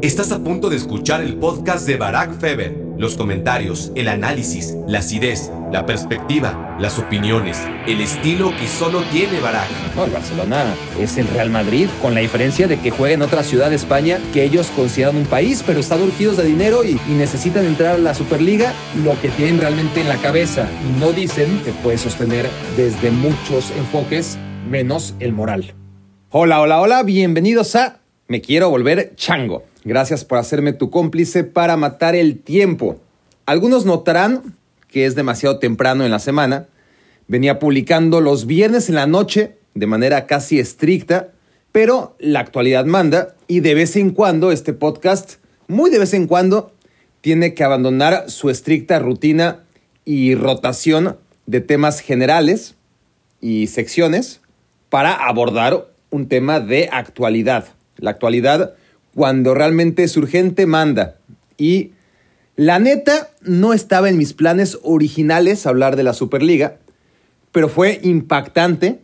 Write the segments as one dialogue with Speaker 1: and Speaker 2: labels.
Speaker 1: Estás a punto de escuchar el podcast de Barack Feber. Los comentarios, el análisis, la acidez, la perspectiva, las opiniones, el estilo que solo tiene Barack.
Speaker 2: No, el Barcelona es el Real Madrid, con la diferencia de que juega en otra ciudad de España que ellos consideran un país, pero están urgidos de dinero y, y necesitan entrar a la Superliga. Lo que tienen realmente en la cabeza y no dicen que puede sostener desde muchos enfoques, menos el moral. Hola, hola, hola, bienvenidos a Me Quiero Volver Chango. Gracias por hacerme tu cómplice para matar el tiempo. Algunos notarán que es demasiado temprano en la semana. Venía publicando los viernes en la noche de manera casi estricta, pero la actualidad manda y de vez en cuando este podcast, muy de vez en cuando, tiene que abandonar su estricta rutina y rotación de temas generales y secciones para abordar un tema de actualidad. La actualidad cuando realmente es urgente, manda. Y la neta, no estaba en mis planes originales hablar de la Superliga, pero fue impactante,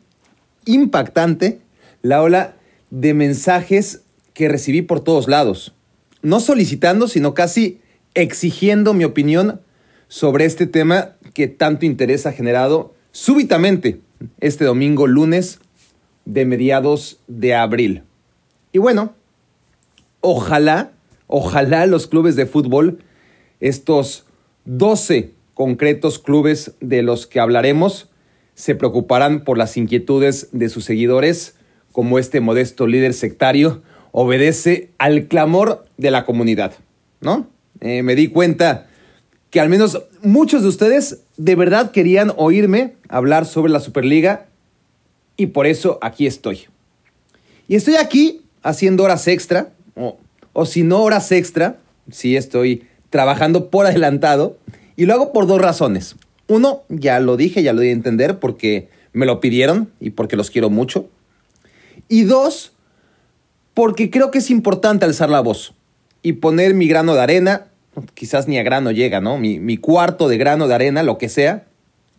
Speaker 2: impactante la ola de mensajes que recibí por todos lados. No solicitando, sino casi exigiendo mi opinión sobre este tema que tanto interés ha generado súbitamente este domingo lunes de mediados de abril. Y bueno, ojalá, ojalá los clubes de fútbol, estos 12 concretos clubes de los que hablaremos, se preocuparán por las inquietudes de sus seguidores, como este modesto líder sectario obedece al clamor de la comunidad, ¿no? Eh, me di cuenta que al menos muchos de ustedes de verdad querían oírme hablar sobre la Superliga y por eso aquí estoy. Y estoy aquí haciendo horas extra, o, o si no horas extra, si estoy trabajando por adelantado, y lo hago por dos razones. Uno, ya lo dije, ya lo di a entender porque me lo pidieron y porque los quiero mucho. Y dos, porque creo que es importante alzar la voz y poner mi grano de arena, quizás ni a grano llega, ¿no? Mi, mi cuarto de grano de arena, lo que sea.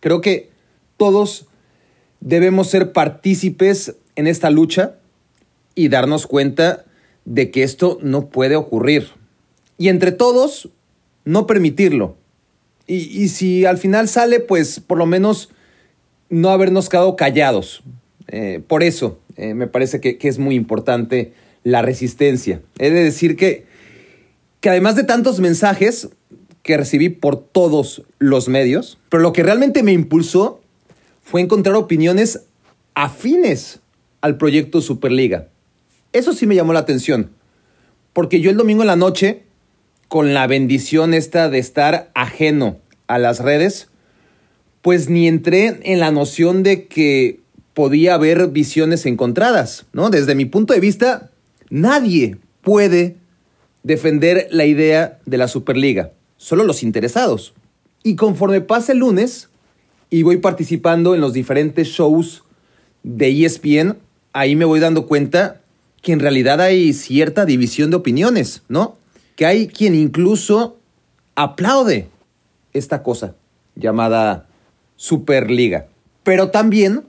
Speaker 2: Creo que todos debemos ser partícipes en esta lucha y darnos cuenta de que esto no puede ocurrir. Y entre todos, no permitirlo. Y, si al final sale, pues por lo menos no habernos quedado callados. Eh, por eso eh, me parece que, que, es muy importante la resistencia. He de decir que, que además de tantos mensajes que recibí por todos los medios, pero lo que realmente me impulsó fue encontrar opiniones afines al proyecto Superliga. Eso sí me llamó la atención, porque yo el domingo en la noche, con la bendición esta de estar ajeno a las redes, pues ni entré en la noción de que podía haber visiones encontradas, ¿no? Desde mi punto de vista, nadie puede defender la idea de la Superliga, solo los interesados. Y conforme pase el lunes y voy participando en los diferentes shows de ESPN, ahí me voy dando cuenta que en realidad hay cierta división de opiniones, ¿no? Que hay quien incluso aplaude esta cosa llamada Superliga. Pero también,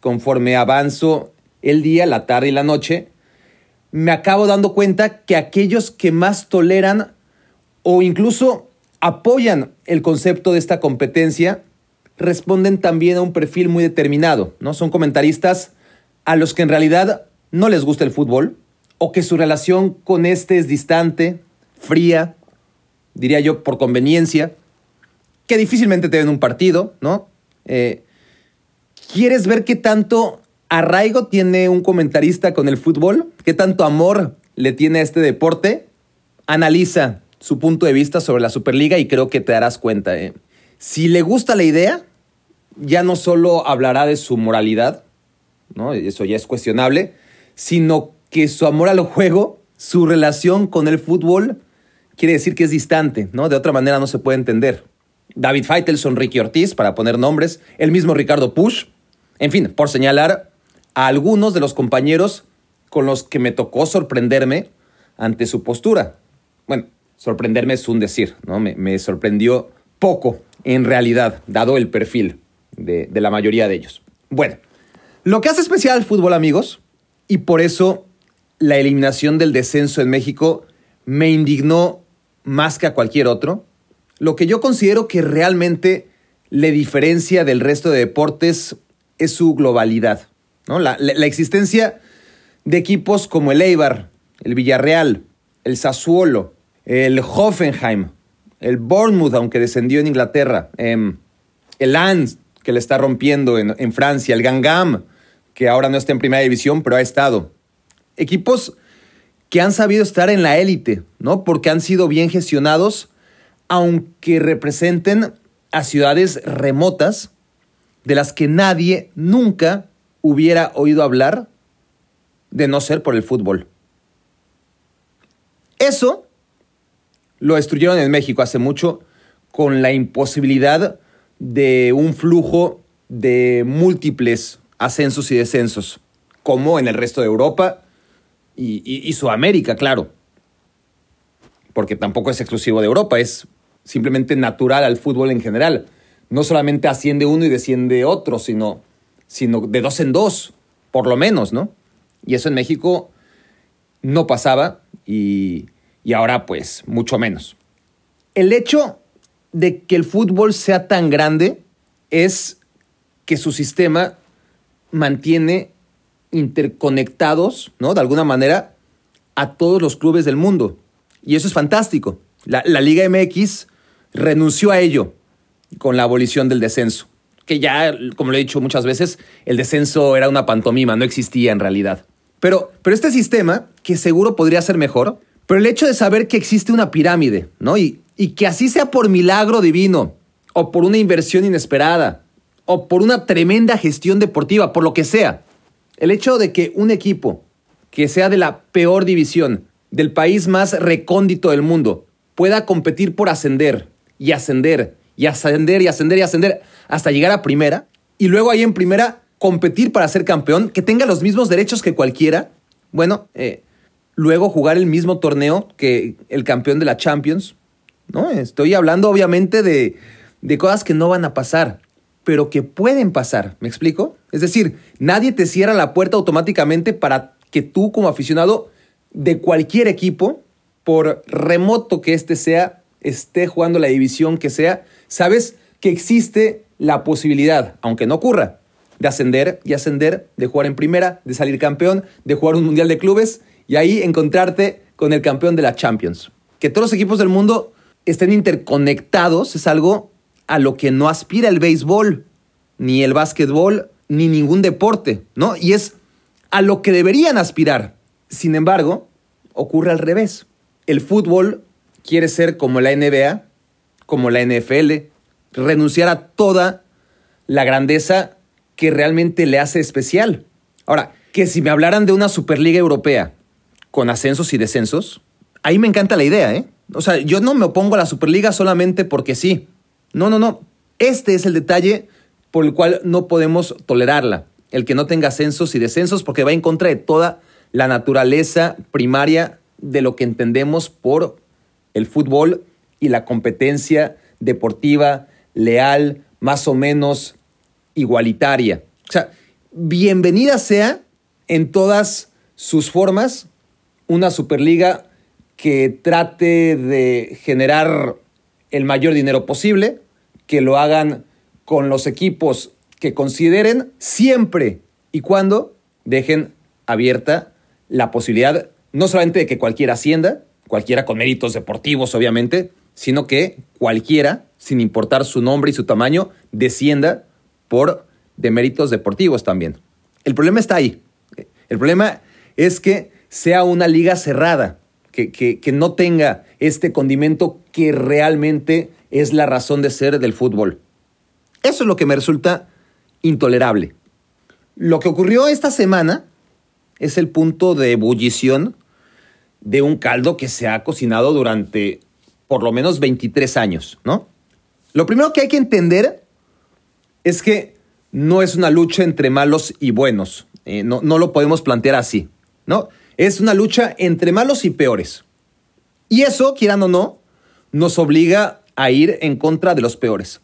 Speaker 2: conforme avanzo el día, la tarde y la noche, me acabo dando cuenta que aquellos que más toleran o incluso apoyan el concepto de esta competencia responden también a un perfil muy determinado, ¿no? Son comentaristas a los que en realidad no les gusta el fútbol o que su relación con este es distante, fría, diría yo por conveniencia, que difícilmente te ven un partido, ¿no? Eh, ¿Quieres ver qué tanto arraigo tiene un comentarista con el fútbol? ¿Qué tanto amor le tiene a este deporte? Analiza su punto de vista sobre la Superliga y creo que te darás cuenta. ¿eh? Si le gusta la idea, ya no solo hablará de su moralidad, ¿no? Eso ya es cuestionable, sino que su amor al juego, su relación con el fútbol, quiere decir que es distante, ¿no? De otra manera no se puede entender. David Feitelson, Ricky Ortiz, para poner nombres, el mismo Ricardo Push, en fin, por señalar a algunos de los compañeros con los que me tocó sorprenderme ante su postura. Bueno, sorprenderme es un decir, ¿no? Me, sorprendió poco, en realidad, dado el perfil de, de la mayoría de ellos. Bueno, lo que hace especial al fútbol, amigos, y por eso la eliminación del descenso en México me indignó más que a cualquier otro, lo que yo considero que realmente le diferencia del resto de deportes es su globalidad. ¿no? La, la existencia de equipos como el Eibar, el Villarreal, el Sassuolo, el Hoffenheim, el Bournemouth, aunque descendió en Inglaterra, em, el Lens, que le está rompiendo en, Francia, el Gangam, que ahora no está en primera división, pero ha estado. Equipos que han sabido estar en la élite, ¿no? Porque han sido bien gestionados, aunque representen a ciudades remotas de las que nadie nunca hubiera oído hablar de no ser por el fútbol. Eso lo destruyeron en México hace mucho con la imposibilidad de un flujo de múltiples ascensos y descensos, como en el resto de Europa y, Sudamérica, claro. Porque tampoco es exclusivo de Europa, es simplemente natural al fútbol en general. No solamente asciende uno y desciende otro, sino, sino de dos en dos, por lo menos, ¿no? Y eso en México no pasaba y, y ahora pues mucho menos. El hecho de que el fútbol sea tan grande es que su sistema mantiene interconectados, ¿no? De alguna manera, a todos los clubes del mundo. Y eso es fantástico. La, la, Liga MX renunció a ello con la abolición del descenso. Que ya, como lo he dicho muchas veces, el descenso era una pantomima, no existía en realidad. Pero, pero este sistema, que seguro podría ser mejor, pero el hecho de saber que existe una pirámide, ¿no? Y, y que así sea por milagro divino, o por una inversión inesperada, o por una tremenda gestión deportiva, por lo que sea. El hecho de que un equipo que sea de la peor división, del país más recóndito del mundo, pueda competir por ascender y ascender y ascender y ascender y ascender hasta llegar a primera, y luego ahí en primera competir para ser campeón, que tenga los mismos derechos que cualquiera, bueno, eh, luego jugar el mismo torneo que el campeón de la Champions. ¿no? Estoy hablando obviamente de, de cosas que no van a pasar, pero que pueden pasar. ¿Me explico? Es decir, nadie te cierra la puerta automáticamente para que tú como aficionado de cualquier equipo, por remoto que éste sea, esté jugando la división que sea, sabes que existe la posibilidad, aunque no ocurra, de ascender y ascender, de jugar en primera, de salir campeón, de jugar un mundial de clubes y ahí encontrarte con el campeón de la Champions. Que todos los equipos del mundo estén interconectados es algo a lo que no aspira el béisbol, ni el básquetbol, ni ningún deporte, ¿no? Y es a lo que deberían aspirar. Sin embargo, ocurre al revés. El fútbol quiere ser como la NBA, como la NFL, renunciar a toda la grandeza que realmente le hace especial. Ahora, que si me hablaran de una Superliga Europea, con ascensos y descensos, ahí me encanta la idea, ¿eh? O sea, yo no me opongo a la Superliga solamente porque sí. No, no, no. Este es el detalle por el cual no podemos tolerarla. El que no tenga ascensos y descensos porque va en contra de toda la naturaleza primaria de lo que entendemos por el fútbol y la competencia deportiva leal, más o menos igualitaria. O sea, bienvenida sea en todas sus formas una Superliga que trate de generar el mayor dinero posible, que lo hagan con los equipos que consideren siempre y cuando dejen abierta la posibilidad no solamente de que cualquiera ascienda, cualquiera con méritos deportivos obviamente, sino que cualquiera, sin importar su nombre y su tamaño, descienda por deméritos deportivos también. El problema está ahí. El problema es que sea una liga cerrada, que, que, no tenga este condimento que realmente es la razón de ser del fútbol. Eso es lo que me resulta intolerable. Lo que ocurrió esta semana es el punto de ebullición de un caldo que se ha cocinado durante por lo menos 23 años, ¿no? Lo primero que hay que entender es que no es una lucha entre malos y buenos. Eh, no, no lo podemos plantear así, ¿no? Es una lucha entre malos y peores. Y eso, quieran o no, nos obliga a ir en contra de los peores.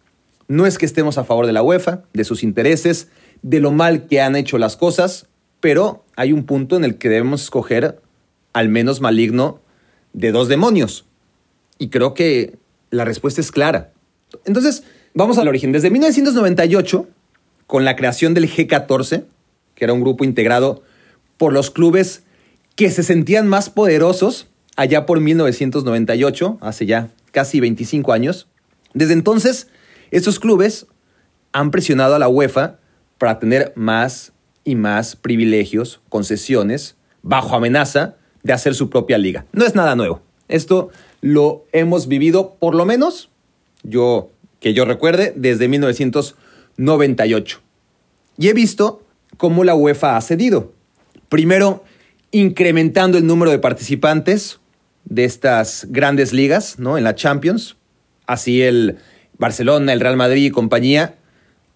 Speaker 2: No es que estemos a favor de la UEFA, de sus intereses, de lo mal que han hecho las cosas, pero hay un punto en el que debemos escoger al menos maligno de dos demonios. Y creo que la respuesta es clara. Entonces, vamos al origen. Desde 1998, con la creación del G14, que era un grupo integrado por los clubes que se sentían más poderosos allá por 1998, hace ya casi 25 años. Desde entonces, estos clubes han presionado a la UEFA para tener más y más privilegios, concesiones, bajo amenaza de hacer su propia liga. No es nada nuevo. Esto lo hemos vivido por lo menos, yo que yo recuerde, desde 1998. Y he visto cómo la UEFA ha cedido. Primero, incrementando el número de participantes de estas grandes ligas, ¿no? En la Champions. Así el Barcelona, el Real Madrid y compañía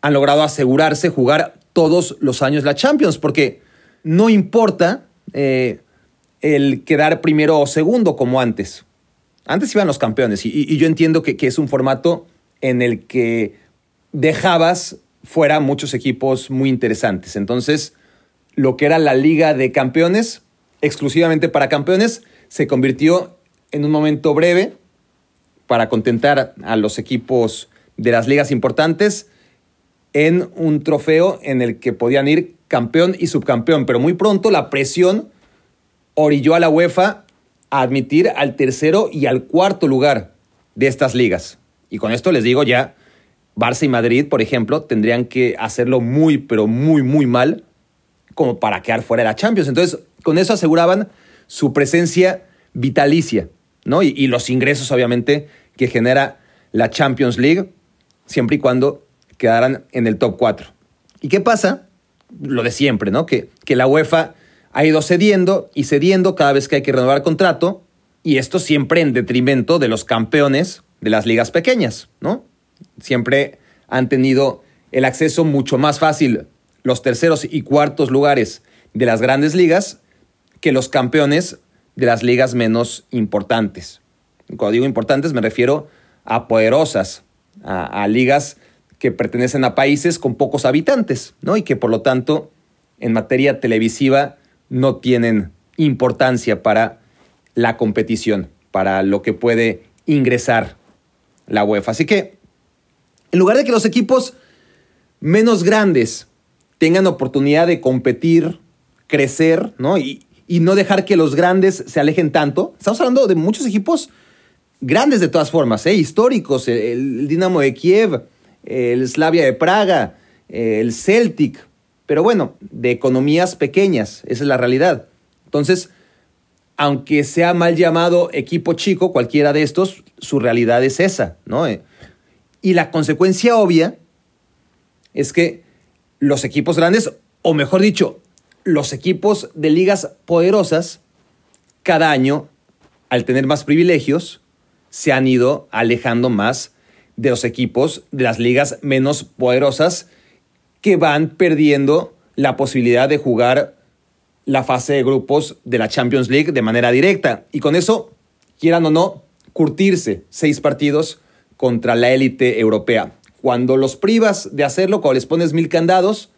Speaker 2: han logrado asegurarse jugar todos los años la Champions, porque no importa eh, el quedar primero o segundo como antes. Antes iban los campeones y, yo entiendo que, que, es un formato en el que dejabas fuera muchos equipos muy interesantes. Entonces, lo que era la Liga de Campeones, exclusivamente para campeones, se convirtió en un momento breve para contentar a los equipos de las ligas importantes en un trofeo en el que podían ir campeón y subcampeón, pero muy pronto la presión orilló a la UEFA a admitir al tercero y al cuarto lugar de estas ligas. Y con esto les digo ya, Barça y Madrid, por ejemplo, tendrían que hacerlo muy, pero muy, muy mal como para quedar fuera de la Champions. Entonces, con eso aseguraban su presencia vitalicia, ¿no? Y, los ingresos, obviamente, que genera la Champions League, siempre y cuando quedaran en el top 4. ¿Y qué pasa? Lo de siempre, ¿no? Que, que la UEFA ha ido cediendo y cediendo cada vez que hay que renovar contrato, y esto siempre en detrimento de los campeones de las ligas pequeñas, ¿no? Siempre han tenido el acceso mucho más fácil los terceros y cuartos lugares de las grandes ligas que los campeones de las ligas menos importantes. Cuando digo importantes me refiero a poderosas, a, ligas que pertenecen a países con pocos habitantes, ¿no? Y que por lo tanto, en materia televisiva, no tienen importancia para la competición, para lo que puede ingresar la UEFA. Así que, en lugar de que los equipos menos grandes tengan oportunidad de competir, crecer, ¿no? Y no dejar que los grandes se alejen tanto, estamos hablando de muchos equipos grandes de todas formas, ¿eh? históricos, el, Dinamo de Kiev, el Slavia de Praga, el Celtic, pero bueno, de economías pequeñas, esa es la realidad. Entonces, aunque sea mal llamado equipo chico, cualquiera de estos, su realidad es esa, ¿no? Eh, y la consecuencia obvia es que los equipos grandes, o mejor dicho, los equipos de ligas poderosas, cada año, al tener más privilegios, se han ido alejando más de los equipos de las ligas menos poderosas que van perdiendo la posibilidad de jugar la fase de grupos de la Champions League de manera directa. Y con eso, quieran o no, curtirse seis partidos contra la élite europea. Cuando los privas de hacerlo, cuando les pones mil candados,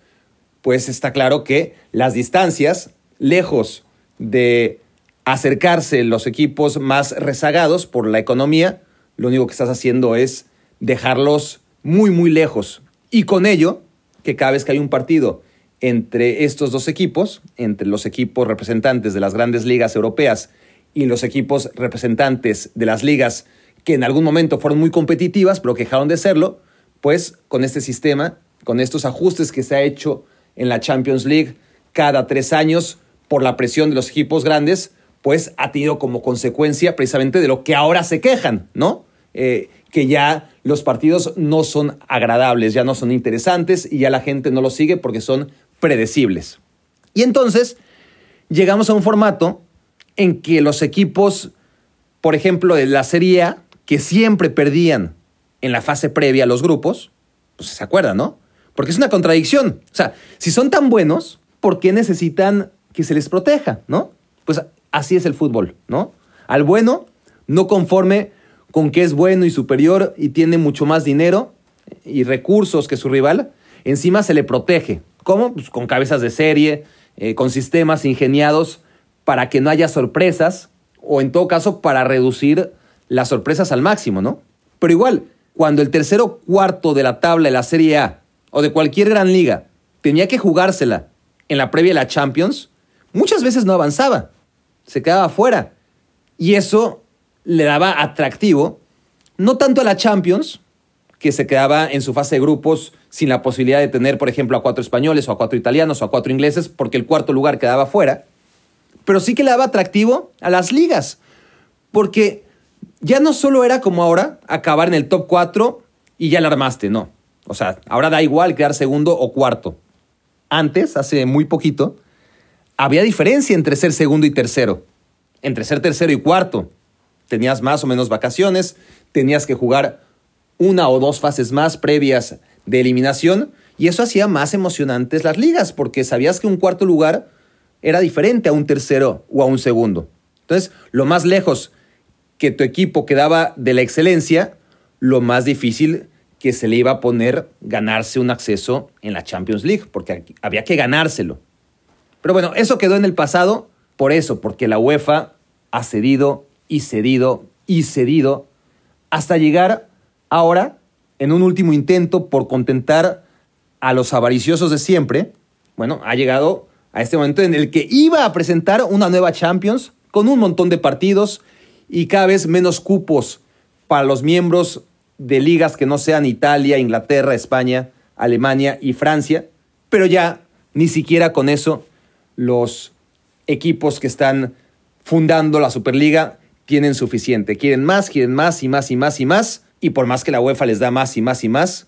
Speaker 2: pues está claro que las distancias, lejos de acercarse los equipos más rezagados por la economía, lo único que estás haciendo es dejarlos muy, muy lejos. Y con ello, que cada vez que hay un partido entre estos dos equipos, entre los equipos representantes de las grandes ligas europeas y los equipos representantes de las ligas que en algún momento fueron muy competitivas, pero que dejaron de serlo, pues con este sistema, con estos ajustes que se ha hecho en la Champions League cada tres años por la presión de los equipos grandes, pues ha tenido como consecuencia precisamente de lo que ahora se quejan, ¿no? Eh, que ya los partidos no son agradables, ya no son interesantes y ya la gente no los sigue porque son predecibles. Y entonces llegamos a un formato en que los equipos, por ejemplo, de la Serie A, que siempre perdían en la fase previa a los grupos, pues se acuerdan, ¿no? Porque es una contradicción. O sea, si son tan buenos, ¿por qué necesitan que se les proteja, ¿no? Pues así es el fútbol, ¿no? Al bueno, no conforme con que es bueno y superior y tiene mucho más dinero y recursos que su rival, encima se le protege. ¿Cómo? Pues con cabezas de serie, eh, con sistemas ingeniados para que no haya sorpresas o en todo caso para reducir las sorpresas al máximo, ¿no? Pero igual, cuando el tercero cuarto de la tabla de la Serie A o de cualquier gran liga tenía que jugársela en la previa de la Champions, muchas veces no avanzaba, se quedaba fuera. Y eso le daba atractivo, no tanto a la Champions, que se quedaba en su fase de grupos sin la posibilidad de tener, por ejemplo, a cuatro españoles o a cuatro italianos o a cuatro ingleses, porque el cuarto lugar quedaba fuera, pero sí que le daba atractivo a las ligas, porque ya no solo era como ahora acabar en el top 4 y ya la armaste, no. O sea, ahora da igual quedar segundo o cuarto. Antes, hace muy poquito, había diferencia entre ser segundo y tercero, entre ser tercero y cuarto. Tenías más o menos vacaciones, tenías que jugar una o dos fases más previas de eliminación y eso hacía más emocionantes las ligas porque sabías que un cuarto lugar era diferente a un tercero o a un segundo. Entonces, lo más lejos que tu equipo quedaba de la excelencia, lo más difícil que se le iba a poner ganarse un acceso en la Champions League, porque había que ganárselo. Pero bueno, eso quedó en el pasado por eso, porque la UEFA ha cedido y cedido y cedido hasta llegar ahora, en un último intento por contentar a los avariciosos de siempre, bueno, ha llegado a este momento en el que iba a presentar una nueva Champions con un montón de partidos y cada vez menos cupos para los miembros de ligas que no sean Italia, Inglaterra, España, Alemania y Francia, pero ya ni siquiera con eso los equipos que están fundando la Superliga tienen suficiente. Quieren más, quieren más y más y más y más, y por más que la UEFA les da más y más y más,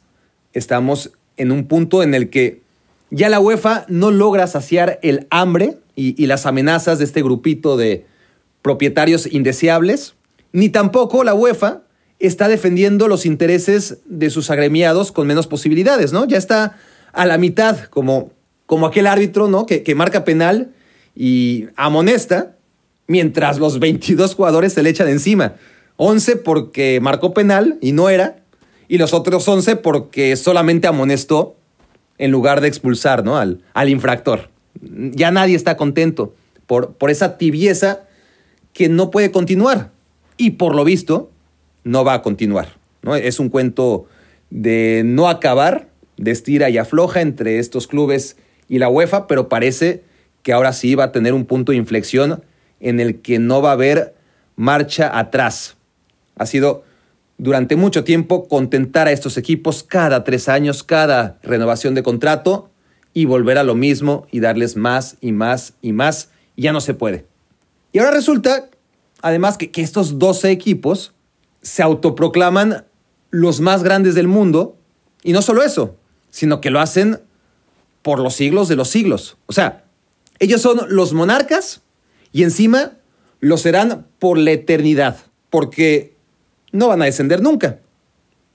Speaker 2: estamos en un punto en el que ya la UEFA no logra saciar el hambre y, y las amenazas de este grupito de propietarios indeseables, ni tampoco la UEFA está defendiendo los intereses de sus agremiados con menos posibilidades, ¿no? Ya está a la mitad, como, como aquel árbitro, ¿no? Que, que marca penal y amonesta, mientras los 22 jugadores se le echan encima. 11 porque marcó penal y no era, y los otros 11 porque solamente amonestó en lugar de expulsar ¿no? al, al infractor. Ya nadie está contento por, por esa tibieza que no puede continuar. Y por lo visto, no va a continuar. ¿no? Es un cuento de no acabar, de estira y afloja entre estos clubes y la UEFA, pero parece que ahora sí va a tener un punto de inflexión en el que no va a haber marcha atrás. Ha sido durante mucho tiempo contentar a estos equipos cada tres años, cada renovación de contrato y volver a lo mismo y darles más y más y más. ya no se puede. Y ahora resulta, además, que, que estos 12 equipos se autoproclaman los más grandes del mundo. Y no solo eso, sino que lo hacen por los siglos de los siglos. O sea, ellos son los monarcas y encima lo serán por la eternidad, porque no van a descender nunca.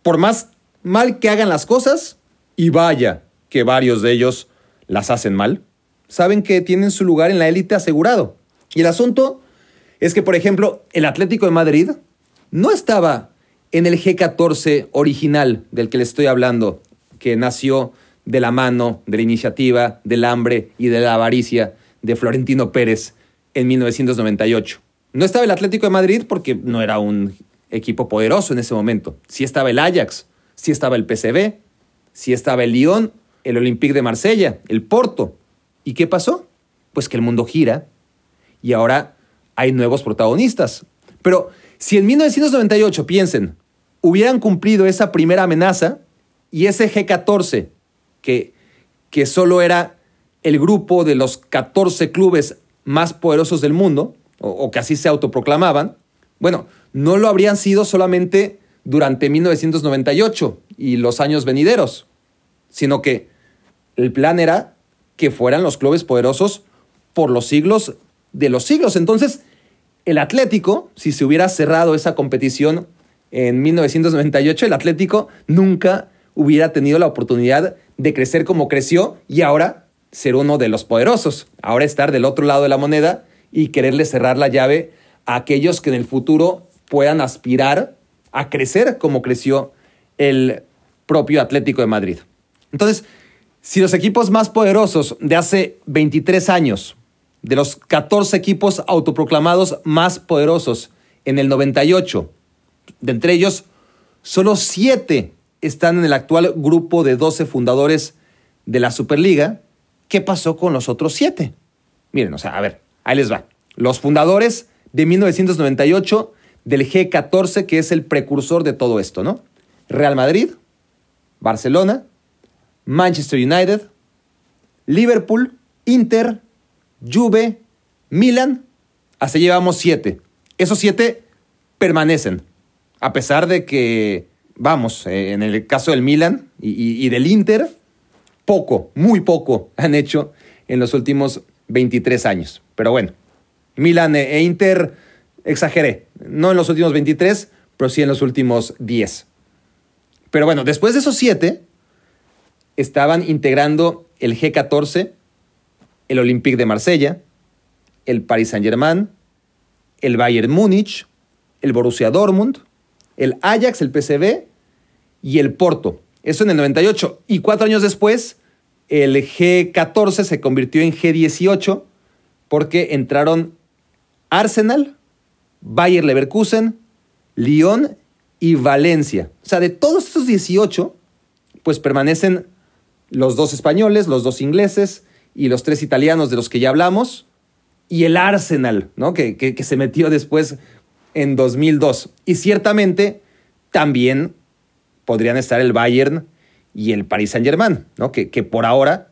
Speaker 2: Por más mal que hagan las cosas, y vaya que varios de ellos las hacen mal, saben que tienen su lugar en la élite asegurado. Y el asunto es que, por ejemplo, el Atlético de Madrid no estaba en el G14 original del que le estoy hablando, que nació de la mano, de la iniciativa, del hambre y de la avaricia de Florentino Pérez en 1998. No estaba el Atlético de Madrid porque no era un equipo poderoso en ese momento. Sí estaba el Ajax, sí estaba el PCB, sí estaba el Lyon, el Olympique de Marsella, el Porto. ¿Y qué pasó? Pues que el mundo gira y ahora hay nuevos protagonistas. Pero si en 1998, piensen, hubieran cumplido esa primera amenaza y ese G14, que, que solo era el grupo de los 14 clubes más poderosos del mundo, o, o que así se autoproclamaban, bueno, no lo habrían sido solamente durante 1998 y los años venideros, sino que el plan era que fueran los clubes poderosos por los siglos de los siglos. Entonces, el Atlético, si se hubiera cerrado esa competición en 1998, el Atlético nunca hubiera tenido la oportunidad de crecer como creció y ahora ser uno de los poderosos. Ahora estar del otro lado de la moneda y quererle cerrar la llave a aquellos que en el futuro puedan aspirar a crecer como creció el propio Atlético de Madrid. Entonces, si los equipos más poderosos de hace 23 años de los 14 equipos autoproclamados más poderosos en el 98. De entre ellos, solo 7 están en el actual grupo de 12 fundadores de la Superliga. ¿Qué pasó con los otros 7? Miren, o sea, a ver, ahí les va. Los fundadores de 1998 del G14, que es el precursor de todo esto, ¿no? Real Madrid, Barcelona, Manchester United, Liverpool, Inter, Juve, Milan. Hasta llevamos siete. Esos siete permanecen, a pesar de que, vamos, eh, en el caso del Milan y, y del Inter, poco, muy poco han hecho en los últimos 23 años. Pero bueno, Milan e Inter, exageré, no en los últimos 23, pero sí en los últimos 10. Pero bueno, después de esos siete, estaban integrando el G14, el Olympique de Marsella, el Paris Saint-Germain, el Bayern Múnich, el Borussia Dortmund, el Ajax, el PCB y el Porto. Eso en el 98. Y cuatro años después, el G14 se convirtió en G18 porque entraron Arsenal, Bayer Leverkusen, Lyon y Valencia. O sea, de todos estos 18, pues permanecen los dos españoles, los dos ingleses y los tres italianos de los que ya hablamos, y el Arsenal, ¿no? Que, que, se metió después en 2002. Y ciertamente también podrían estar el Bayern y el Paris Saint-Germain, ¿no? Que, que por ahora,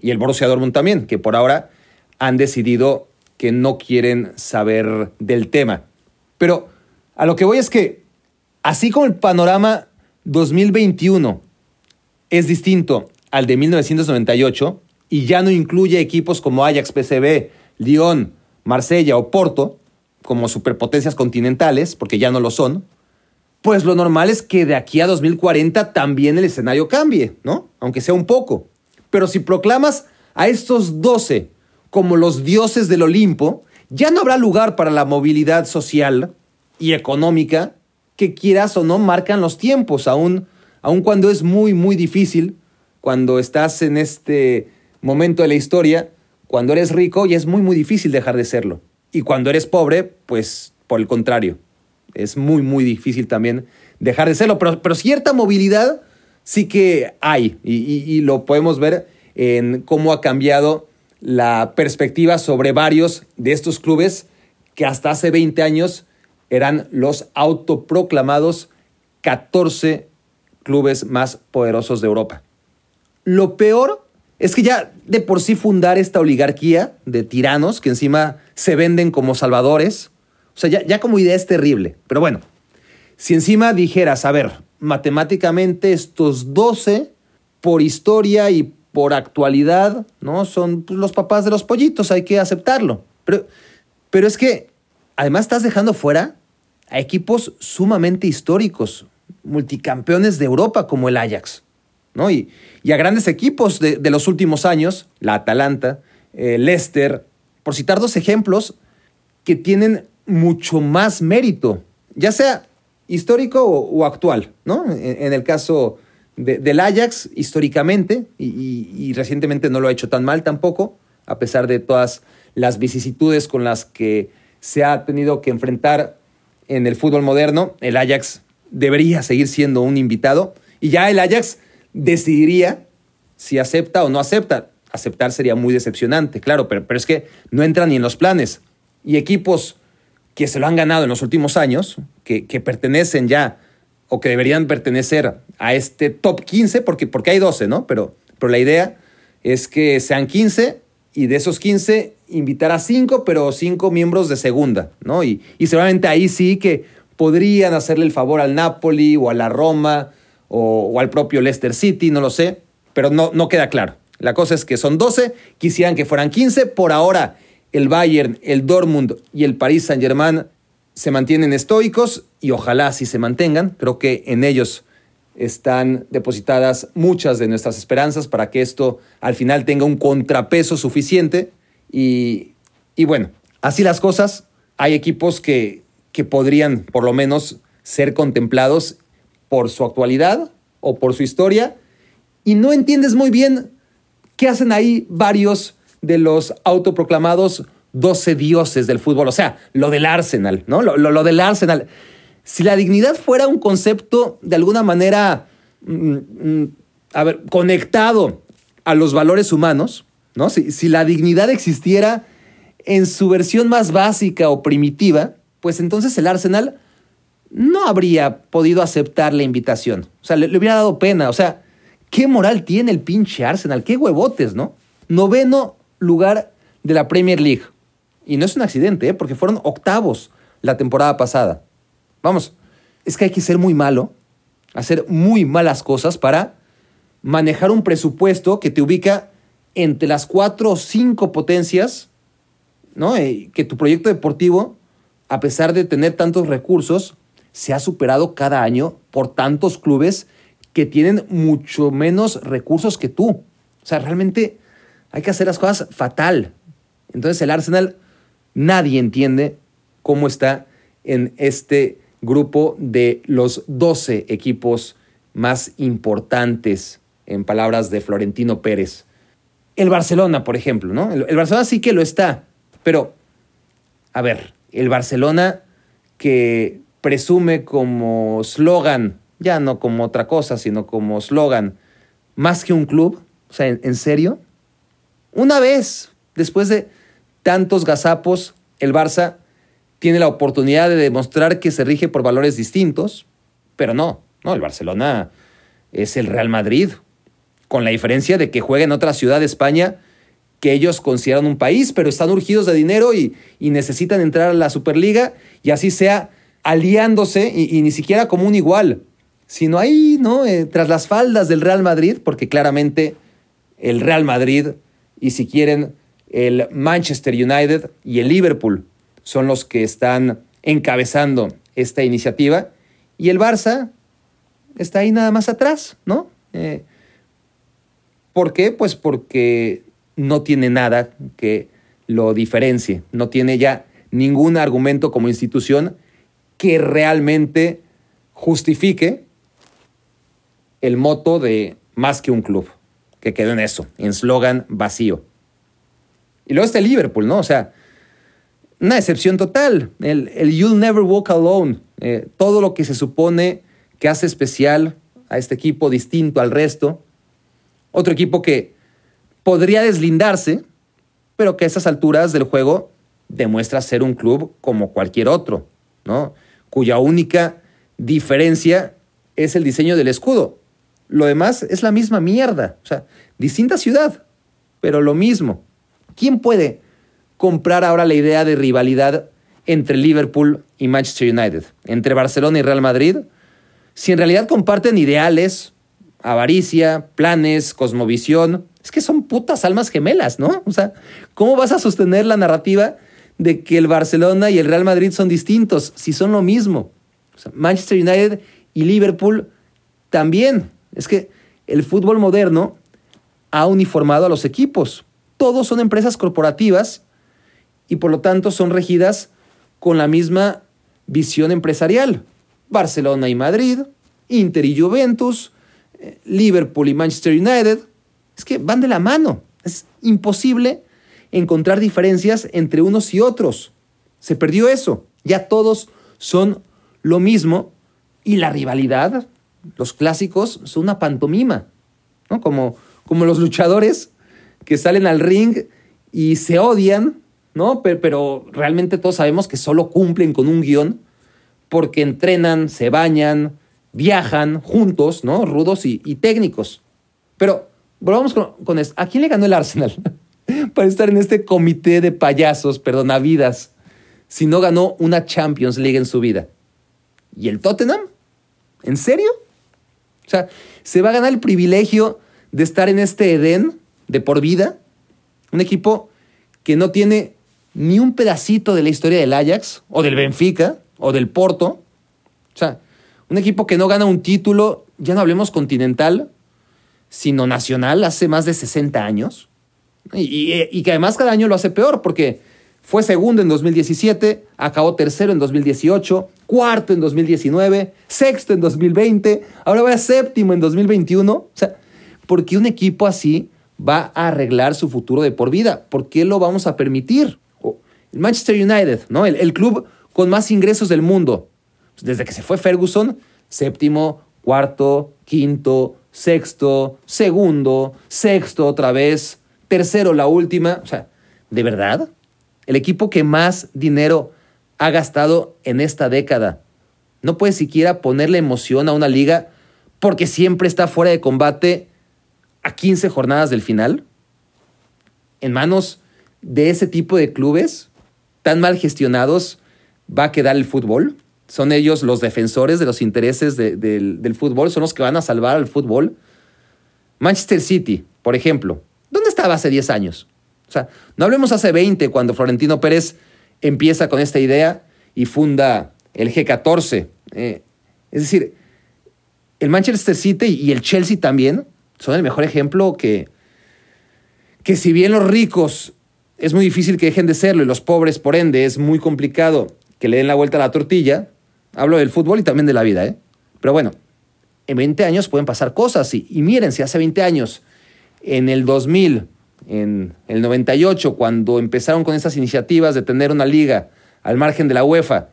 Speaker 2: y el Borussia Dortmund también, que por ahora han decidido que no quieren saber del tema. Pero a lo que voy es que, así como el panorama 2021 es distinto al de 1998 y ya no incluye equipos como Ajax, PCB, Lyon, Marsella o Porto como superpotencias continentales, porque ya no lo son, pues lo normal es que de aquí a 2040 también el escenario cambie, ¿no? Aunque sea un poco. Pero si proclamas a estos 12 como los dioses del Olimpo, ya no habrá lugar para la movilidad social y económica que quieras o no marcan los tiempos, aun, aun cuando es muy, muy difícil, cuando estás en este momento de la historia, cuando eres rico y es muy, muy difícil dejar de serlo. Y cuando eres pobre, pues por el contrario, es muy, muy difícil también dejar de serlo. Pero, pero cierta movilidad sí que hay y, y lo podemos ver en cómo ha cambiado la perspectiva sobre varios de estos clubes que hasta hace 20 años eran los autoproclamados 14 clubes más poderosos de Europa. Lo peor es que ya de por sí fundar esta oligarquía de tiranos que encima se venden como salvadores, o sea, ya, ya como idea es terrible. Pero bueno, si encima dijeras, a ver, matemáticamente estos 12 por historia y por actualidad, ¿no? Son pues, los papás de los pollitos, hay que aceptarlo. Pero, pero es que además estás dejando fuera a equipos sumamente históricos, multicampeones de Europa como el Ajax, ¿no? Y, y a grandes equipos de, los últimos años, la Atalanta, el Leicester, por citar dos ejemplos que tienen mucho más mérito, ya sea histórico o, actual, ¿no? en el caso del Ajax históricamente y, recientemente no lo ha hecho tan mal tampoco, a pesar de todas las vicisitudes con las que se ha tenido que enfrentar en el fútbol moderno. El Ajax debería seguir siendo un invitado y ya el Ajax decidiría si acepta o no acepta. Aceptar sería muy decepcionante, claro, pero, pero es que no entra ni en los planes. Y equipos que se lo han ganado en los últimos años, que, que pertenecen ya o que deberían pertenecer a este top 15, porque, porque hay 12, ¿no? Pero, pero la idea es que sean 15 y de esos 15 invitar a 5, pero 5 miembros de segunda, ¿no? Y, y seguramente ahí sí que podrían hacerle el favor al Napoli o a la Roma o, al propio Leicester City, no lo sé, pero no, no queda claro. La cosa es que son 12, quisieran que fueran 15, por ahora el Bayern, el Dortmund y el Paris Saint-Germain se mantienen estoicos y ojalá así se mantengan. Creo que en ellos están depositadas muchas de nuestras esperanzas para que esto al final tenga un contrapeso suficiente. Y, bueno, así las cosas. Hay equipos que, que podrían por lo menos ser contemplados por su actualidad o por su historia y no entiendes muy bien qué hacen ahí varios de los autoproclamados 12 dioses del fútbol, o sea, lo del Arsenal, ¿no? Lo, lo, del Arsenal. Si la dignidad fuera un concepto de alguna manera, mm, mm, a ver, conectado a los valores humanos, ¿no? Si, si la dignidad existiera en su versión más básica o primitiva, pues entonces el Arsenal no habría podido aceptar la invitación. O sea, le, hubiera dado pena. O sea, ¿qué moral tiene el pinche Arsenal? ¿Qué huevotes, no? Noveno lugar de la Premier League. Y no es un accidente, ¿eh? porque fueron octavos la temporada pasada. Vamos, es que hay que ser muy malo, hacer muy malas cosas para manejar un presupuesto que te ubica entre las cuatro o cinco potencias, ¿no? Eh, que tu proyecto deportivo, a pesar de tener tantos recursos, se ha superado cada año por tantos clubes que tienen mucho menos recursos que tú. O sea, realmente hay que hacer las cosas fatal. Entonces el Arsenal Nadie entiende cómo está en este grupo de los 12 equipos más importantes, en palabras de Florentino Pérez. El Barcelona, por ejemplo, ¿no? El, Barcelona sí que lo está, pero, a ver, el Barcelona que presume como slogan, ya no como otra cosa, sino como slogan, más que un club, o sea, ¿en, serio? Una vez, después de tantos gazapos, el Barça tiene la oportunidad de demostrar que se rige por valores distintos, pero no, no, el Barcelona es el Real Madrid, con la diferencia de que juega en otra ciudad de España que ellos consideran un país, pero están urgidos de dinero y, necesitan entrar a la Superliga y así sea aliándose y, ni siquiera como un igual, sino ahí, ¿no? Eh, tras las faldas del Real Madrid, porque claramente el Real Madrid, y si quieren, el Manchester United y el Liverpool son los que están encabezando esta iniciativa y el Barça está ahí nada más atrás, ¿no? Eh, ¿Por qué? Pues porque no tiene nada que lo diferencie, no tiene ya ningún argumento como institución que realmente justifique el moto de más que un club, que quedó en eso, en slogan vacío. Y luego está Liverpool, ¿no? O sea, una excepción total. El, el You'll Never Walk Alone. Eh, todo lo que se supone que hace especial a este equipo distinto al resto. Otro equipo que podría deslindarse, pero que a esas alturas del juego demuestra ser un club como cualquier otro, ¿no? Cuya única diferencia es el diseño del escudo. Lo demás es la misma mierda. O sea, distinta ciudad, pero lo mismo. ¿Quién puede comprar ahora la idea de rivalidad entre Liverpool y Manchester United, entre Barcelona y Real Madrid, si en realidad comparten ideales, avaricia, planes, cosmovisión? Es que son putas almas gemelas, ¿no? O sea, ¿cómo vas a sostener la narrativa de que el Barcelona y el Real Madrid son distintos si son lo mismo? Manchester United y Liverpool también. Es que el fútbol moderno ha uniformado a los equipos todos son empresas corporativas y por lo tanto son regidas con la misma visión empresarial. Barcelona y Madrid, Inter y Juventus, eh, Liverpool y Manchester United. Es que van de la mano. Es imposible encontrar diferencias entre unos y otros. Se perdió eso. Ya todos son lo mismo y la rivalidad, los clásicos, son una pantomima. ¿no? Como, como los luchadores que salen al ring y se odian, ¿no? Pero, realmente todos sabemos que solo cumplen con un guion porque entrenan, se bañan, viajan juntos, ¿no? Rudos y, técnicos. Pero volvamos con, esto. ¿A quién le ganó el Arsenal para estar en este comité de payasos, perdonavidas, si no ganó una Champions League en su vida? ¿Y el Tottenham? ¿En serio? O sea, ¿se va a ganar el privilegio de estar en este Edén de por vida, un equipo que no tiene ni un pedacito de la historia del Ajax, o del Benfica, o del Porto. O sea, un equipo que no gana un título, ya no hablemos continental, sino nacional, hace más de 60 años. Y, que además cada año lo hace peor, porque fue segundo en 2017, acabó tercero en 2018, cuarto en 2019, sexto en 2020, ahora va a séptimo en 2021. O sea, porque un equipo así va a arreglar su futuro de por vida. ¿Por qué lo vamos a permitir? El Manchester United, ¿no? El, club con más ingresos del mundo. Desde que se fue Ferguson, séptimo, cuarto, quinto, sexto, segundo, sexto otra vez, tercero la última. O sea, ¿de verdad? El equipo que más dinero ha gastado en esta década no puede siquiera ponerle emoción a una liga porque siempre está fuera de combate a 15 jornadas del final. En manos de ese tipo de clubes tan mal gestionados va a quedar el fútbol. Son ellos los defensores de los intereses del fútbol, son los que van a salvar al fútbol. Manchester City, por ejemplo, ¿dónde estaba hace 10 años? O sea, no hablemos hace 20 cuando Florentino Pérez empieza con esta idea y funda el G14. Eh, es decir, el Manchester City y el Chelsea también son el mejor ejemplo que, que si bien los ricos es muy difícil que dejen de serlo y los pobres, por ende, es muy complicado que le den la vuelta a la tortilla, hablo del fútbol y también de la vida, ¿eh? Pero bueno, en 20 años pueden pasar cosas y, y miren, si hace 20 años, en el 2000, en el 98, cuando empezaron con estas iniciativas de tener una liga al margen de la UEFA,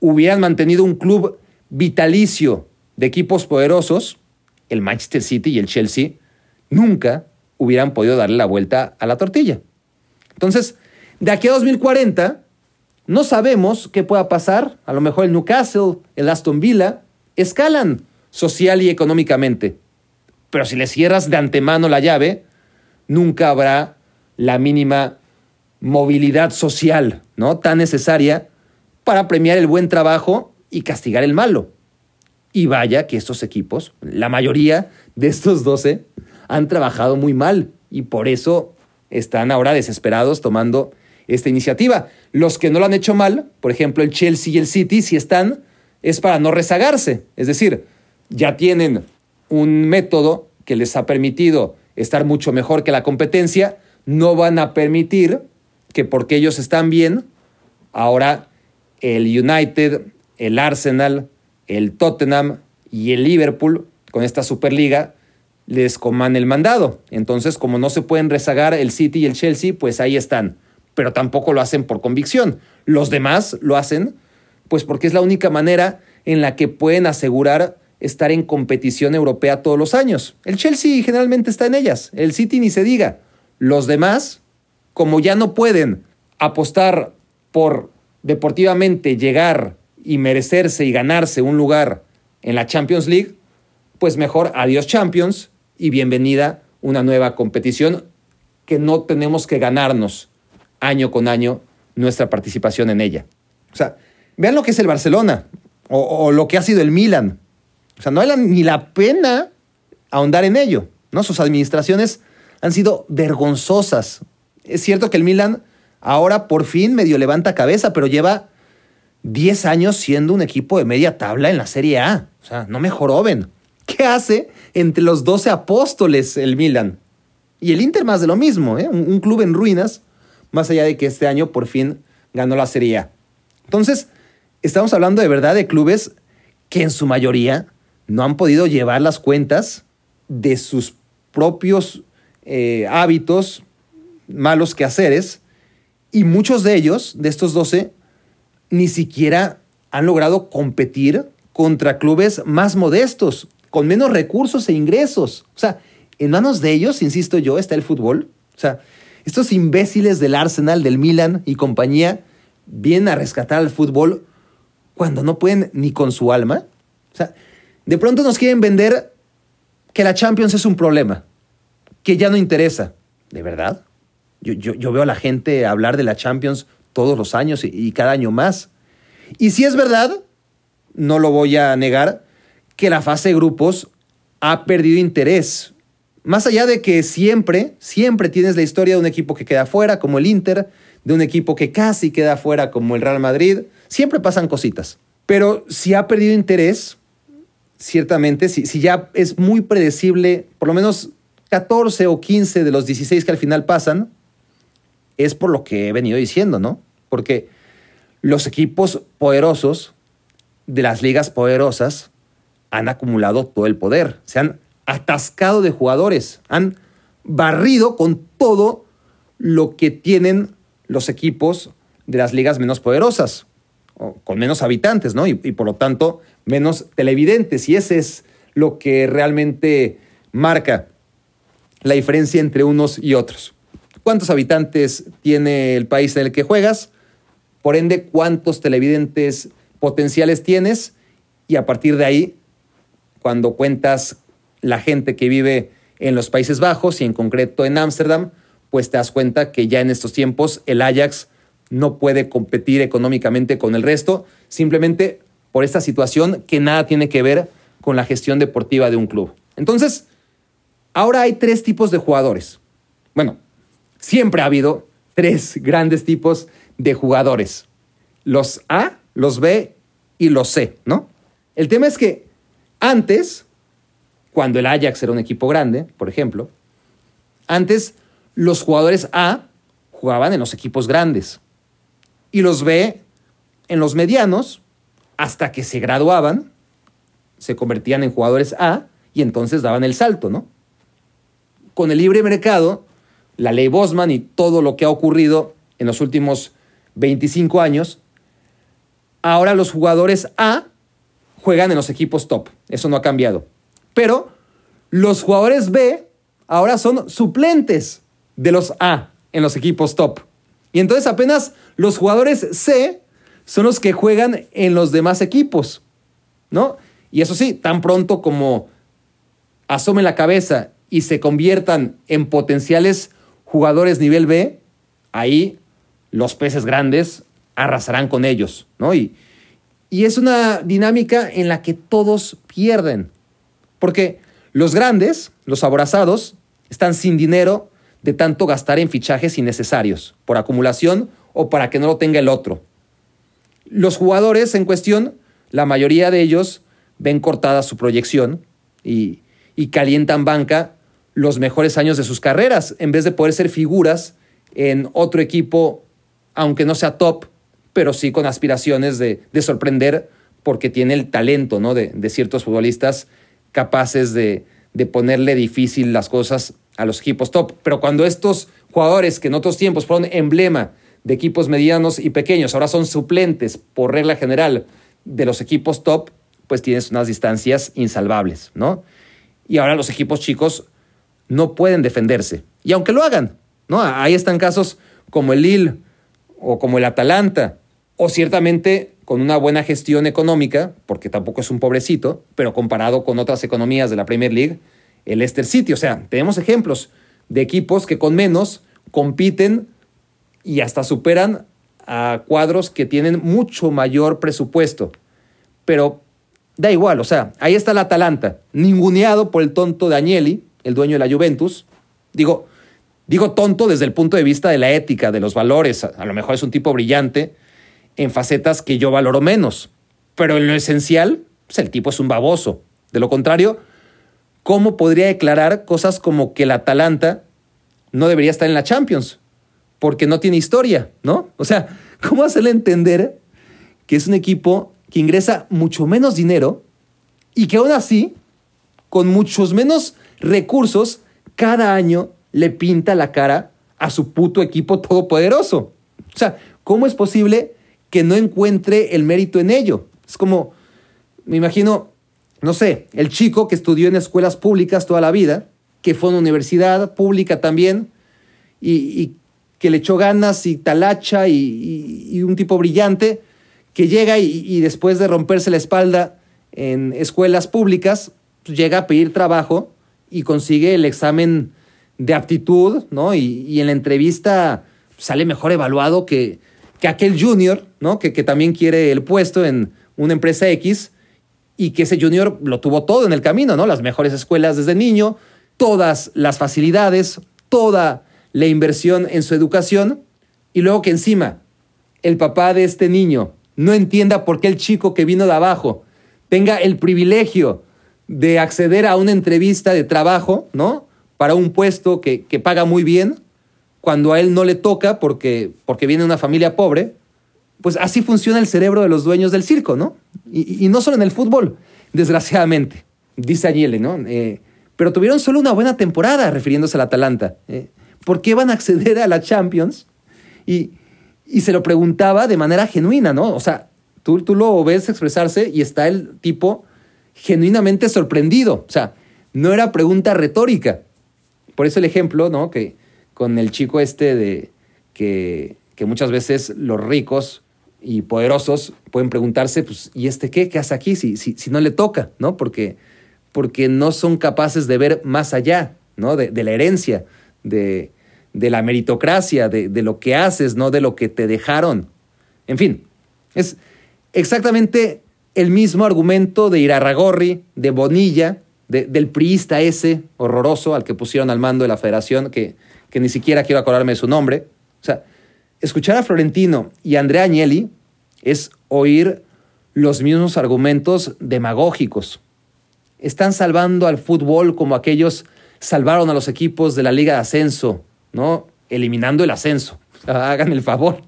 Speaker 2: hubieran mantenido un club vitalicio de equipos poderosos, el Manchester City y el Chelsea nunca hubieran podido darle la vuelta a la tortilla. Entonces, de aquí a 2040, no sabemos qué pueda pasar. A lo mejor el Newcastle, el Aston Villa, escalan social y económicamente. Pero si le cierras de antemano la llave, nunca habrá la mínima movilidad social, ¿no? Tan necesaria para premiar el buen trabajo y castigar el malo. Y vaya que estos equipos, la mayoría de estos 12, han trabajado muy mal y por eso están ahora desesperados tomando esta iniciativa. Los que no lo han hecho mal, por ejemplo el Chelsea y el City, si están, es para no rezagarse. Es decir, ya tienen un método que les ha permitido estar mucho mejor que la competencia, no van a permitir que porque ellos están bien, ahora el United, el Arsenal, el Tottenham y el Liverpool con esta Superliga les coman el mandado. Entonces, como no se pueden rezagar el City y el Chelsea, pues ahí están. Pero tampoco lo hacen por convicción. Los demás lo hacen, pues porque es la única manera en la que pueden asegurar estar en competición europea todos los años. El Chelsea generalmente está en ellas, el City ni se diga. Los demás, como ya no pueden apostar por deportivamente llegar y merecerse y ganarse un lugar en la Champions League, pues mejor adiós Champions y bienvenida una nueva competición que no tenemos que ganarnos año con año nuestra participación en ella. O sea, vean lo que es el Barcelona o, lo que ha sido el Milan. O sea, no hay ni la pena ahondar en ello. ¿no? Sus administraciones han sido vergonzosas. Es cierto que el Milan ahora por fin medio levanta cabeza, pero lleva 10 años siendo un equipo de media tabla en la Serie A. O sea, no me joroben. ¿Qué hace entre los 12 apóstoles el Milan? Y el Inter más de lo mismo, ¿eh? un, club en ruinas, más allá de que este año por fin ganó la Serie A. Entonces, estamos hablando de verdad de clubes que en su mayoría no han podido llevar las cuentas de sus propios eh, hábitos, malos quehaceres, y muchos de ellos, de estos 12, ni siquiera han logrado competir contra clubes más modestos, con menos recursos e ingresos. O sea, en manos de ellos, insisto yo, está el fútbol. O sea, estos imbéciles del Arsenal, del Milan y compañía vienen a rescatar al fútbol cuando no pueden ni con su alma. O sea, de pronto nos quieren vender que la Champions es un problema, que ya no interesa. ¿De verdad? Yo, veo a la gente hablar de la Champions todos los años y, cada año más. Y si es verdad, no lo voy a negar, que la fase de grupos ha perdido interés. Más allá de que siempre, siempre tienes la historia de un equipo que queda fuera, como el Inter, de un equipo que casi queda fuera, como el Real Madrid, siempre pasan cositas. Pero si ha perdido interés, ciertamente, si, si ya es muy predecible, por lo menos 14 o 15 de los 16 que al final pasan, es por lo que he venido diciendo, ¿no? Porque los equipos poderosos de las ligas poderosas han acumulado todo el poder, se han atascado de jugadores, han barrido con todo lo que tienen los equipos de las ligas menos poderosas, o con menos habitantes, ¿no? Y, y por lo tanto, menos televidentes. Y ese es lo que realmente marca la diferencia entre unos y otros. ¿Cuántos habitantes tiene el país en el que juegas? Por ende, ¿cuántos televidentes potenciales tienes? Y a partir de ahí, cuando cuentas la gente que vive en los Países Bajos y en concreto en Ámsterdam, pues te das cuenta que ya en estos tiempos el Ajax no puede competir económicamente con el resto, simplemente por esta situación que nada tiene que ver con la gestión deportiva de un club. Entonces, ahora hay tres tipos de jugadores. Bueno, siempre ha habido tres grandes tipos de jugadores. Los A, los B y los C, ¿no? El tema es que antes, cuando el Ajax era un equipo grande, por ejemplo, antes los jugadores A jugaban en los equipos grandes y los B en los medianos hasta que se graduaban, se convertían en jugadores A y entonces daban el salto, ¿no? Con el libre mercado, la ley Bosman y todo lo que ha ocurrido en los últimos 25 años, ahora los jugadores A juegan en los equipos top. Eso no ha cambiado. Pero los jugadores B ahora son suplentes de los A en los equipos top. Y entonces apenas los jugadores C son los que juegan en los demás equipos, ¿no? Y eso sí, tan pronto como asomen la cabeza y se conviertan en potenciales jugadores nivel B, ahí los peces grandes arrasarán con ellos, ¿no? Y, y es una dinámica en la que todos pierden, porque los grandes, los aborazados, están sin dinero de tanto gastar en fichajes innecesarios, por acumulación o para que no lo tenga el otro. Los jugadores en cuestión, la mayoría de ellos ven cortada su proyección y, y calientan banca los mejores años de sus carreras, en vez de poder ser figuras en otro equipo, aunque no sea top, pero sí con aspiraciones de, de sorprender porque tiene el talento ¿no? de, de ciertos futbolistas capaces de, de ponerle difícil las cosas a los equipos top. Pero cuando estos jugadores que en otros tiempos fueron emblema de equipos medianos y pequeños, ahora son suplentes por regla general de los equipos top, pues tienes unas distancias insalvables, ¿no? Y ahora los equipos chicos no pueden defenderse. Y aunque lo hagan, ¿no? Ahí están casos como el Lille o como el Atalanta, o ciertamente con una buena gestión económica, porque tampoco es un pobrecito, pero comparado con otras economías de la Premier League, el Leicester City. O sea, tenemos ejemplos de equipos que con menos compiten y hasta superan a cuadros que tienen mucho mayor presupuesto. Pero da igual, o sea, ahí está el Atalanta, ninguneado por el tonto de Agnelli, el dueño de la Juventus. Digo, digo tonto desde el punto de vista de la ética, de los valores. A, a lo mejor es un tipo brillante en facetas que yo valoro menos. Pero en lo esencial, pues el tipo es un baboso. De lo contrario, ¿cómo podría declarar cosas como que el Atalanta no debería estar en la Champions? Porque no tiene historia, ¿no? O sea, ¿cómo hacerle entender que es un equipo que ingresa mucho menos dinero y que aún así, con muchos menos recursos, cada año le pinta la cara a su puto equipo todopoderoso? O sea, ¿cómo es posible que no encuentre el mérito en ello? Es como, me imagino, no sé, el chico que estudió en escuelas públicas toda la vida, que fue a una universidad pública también, y, y que le echó ganas y talacha y, y, un tipo brillante, que llega y, después de romperse la espalda en escuelas públicas, pues llega a pedir trabajo y consigue el examen de aptitud, ¿no? Y, y en la entrevista sale mejor evaluado que, que aquel junior, ¿no? Que, que también quiere el puesto en una empresa X y que ese junior lo tuvo todo en el camino, ¿no? Las mejores escuelas desde niño, todas las facilidades, toda la inversión en su educación y luego que encima el papá de este niño no entienda por qué el chico que vino de abajo tenga el privilegio de acceder a una entrevista de trabajo, ¿no? Para un puesto que, que paga muy bien, cuando a él no le toca porque, porque viene de una familia pobre, pues así funciona el cerebro de los dueños del circo, ¿no? Y, no solo en el fútbol, desgraciadamente. Dice Agnelli, ¿no? Eh, pero tuvieron solo una buena temporada refiriéndose al Atalanta. ¿eh? ¿Por qué van a acceder a la Champions? Y, y se lo preguntaba de manera genuina, ¿no? O sea, tú, tú lo ves expresarse y está el tipo genuinamente sorprendido. O sea, no era pregunta retórica. Por eso el ejemplo, ¿no? Que con el chico este de que, que muchas veces los ricos y poderosos pueden preguntarse, pues, ¿y este qué? ¿Qué hace aquí si, si, si no le toca? ¿No? Porque, porque no son capaces de ver más allá, ¿no? De, de la herencia, de, de la meritocracia, de, de, lo que haces, no de lo que te dejaron. En fin, es exactamente el mismo argumento de Irarragorri, de Bonilla, de, del priista ese horroroso al que pusieron al mando de la federación, que, que ni siquiera quiero acordarme de su nombre. O sea, escuchar a Florentino y a Andrea Agnelli es oír los mismos argumentos demagógicos. Están salvando al fútbol como aquellos salvaron a los equipos de la Liga de Ascenso, ¿no? Eliminando el ascenso. Hagan el favor.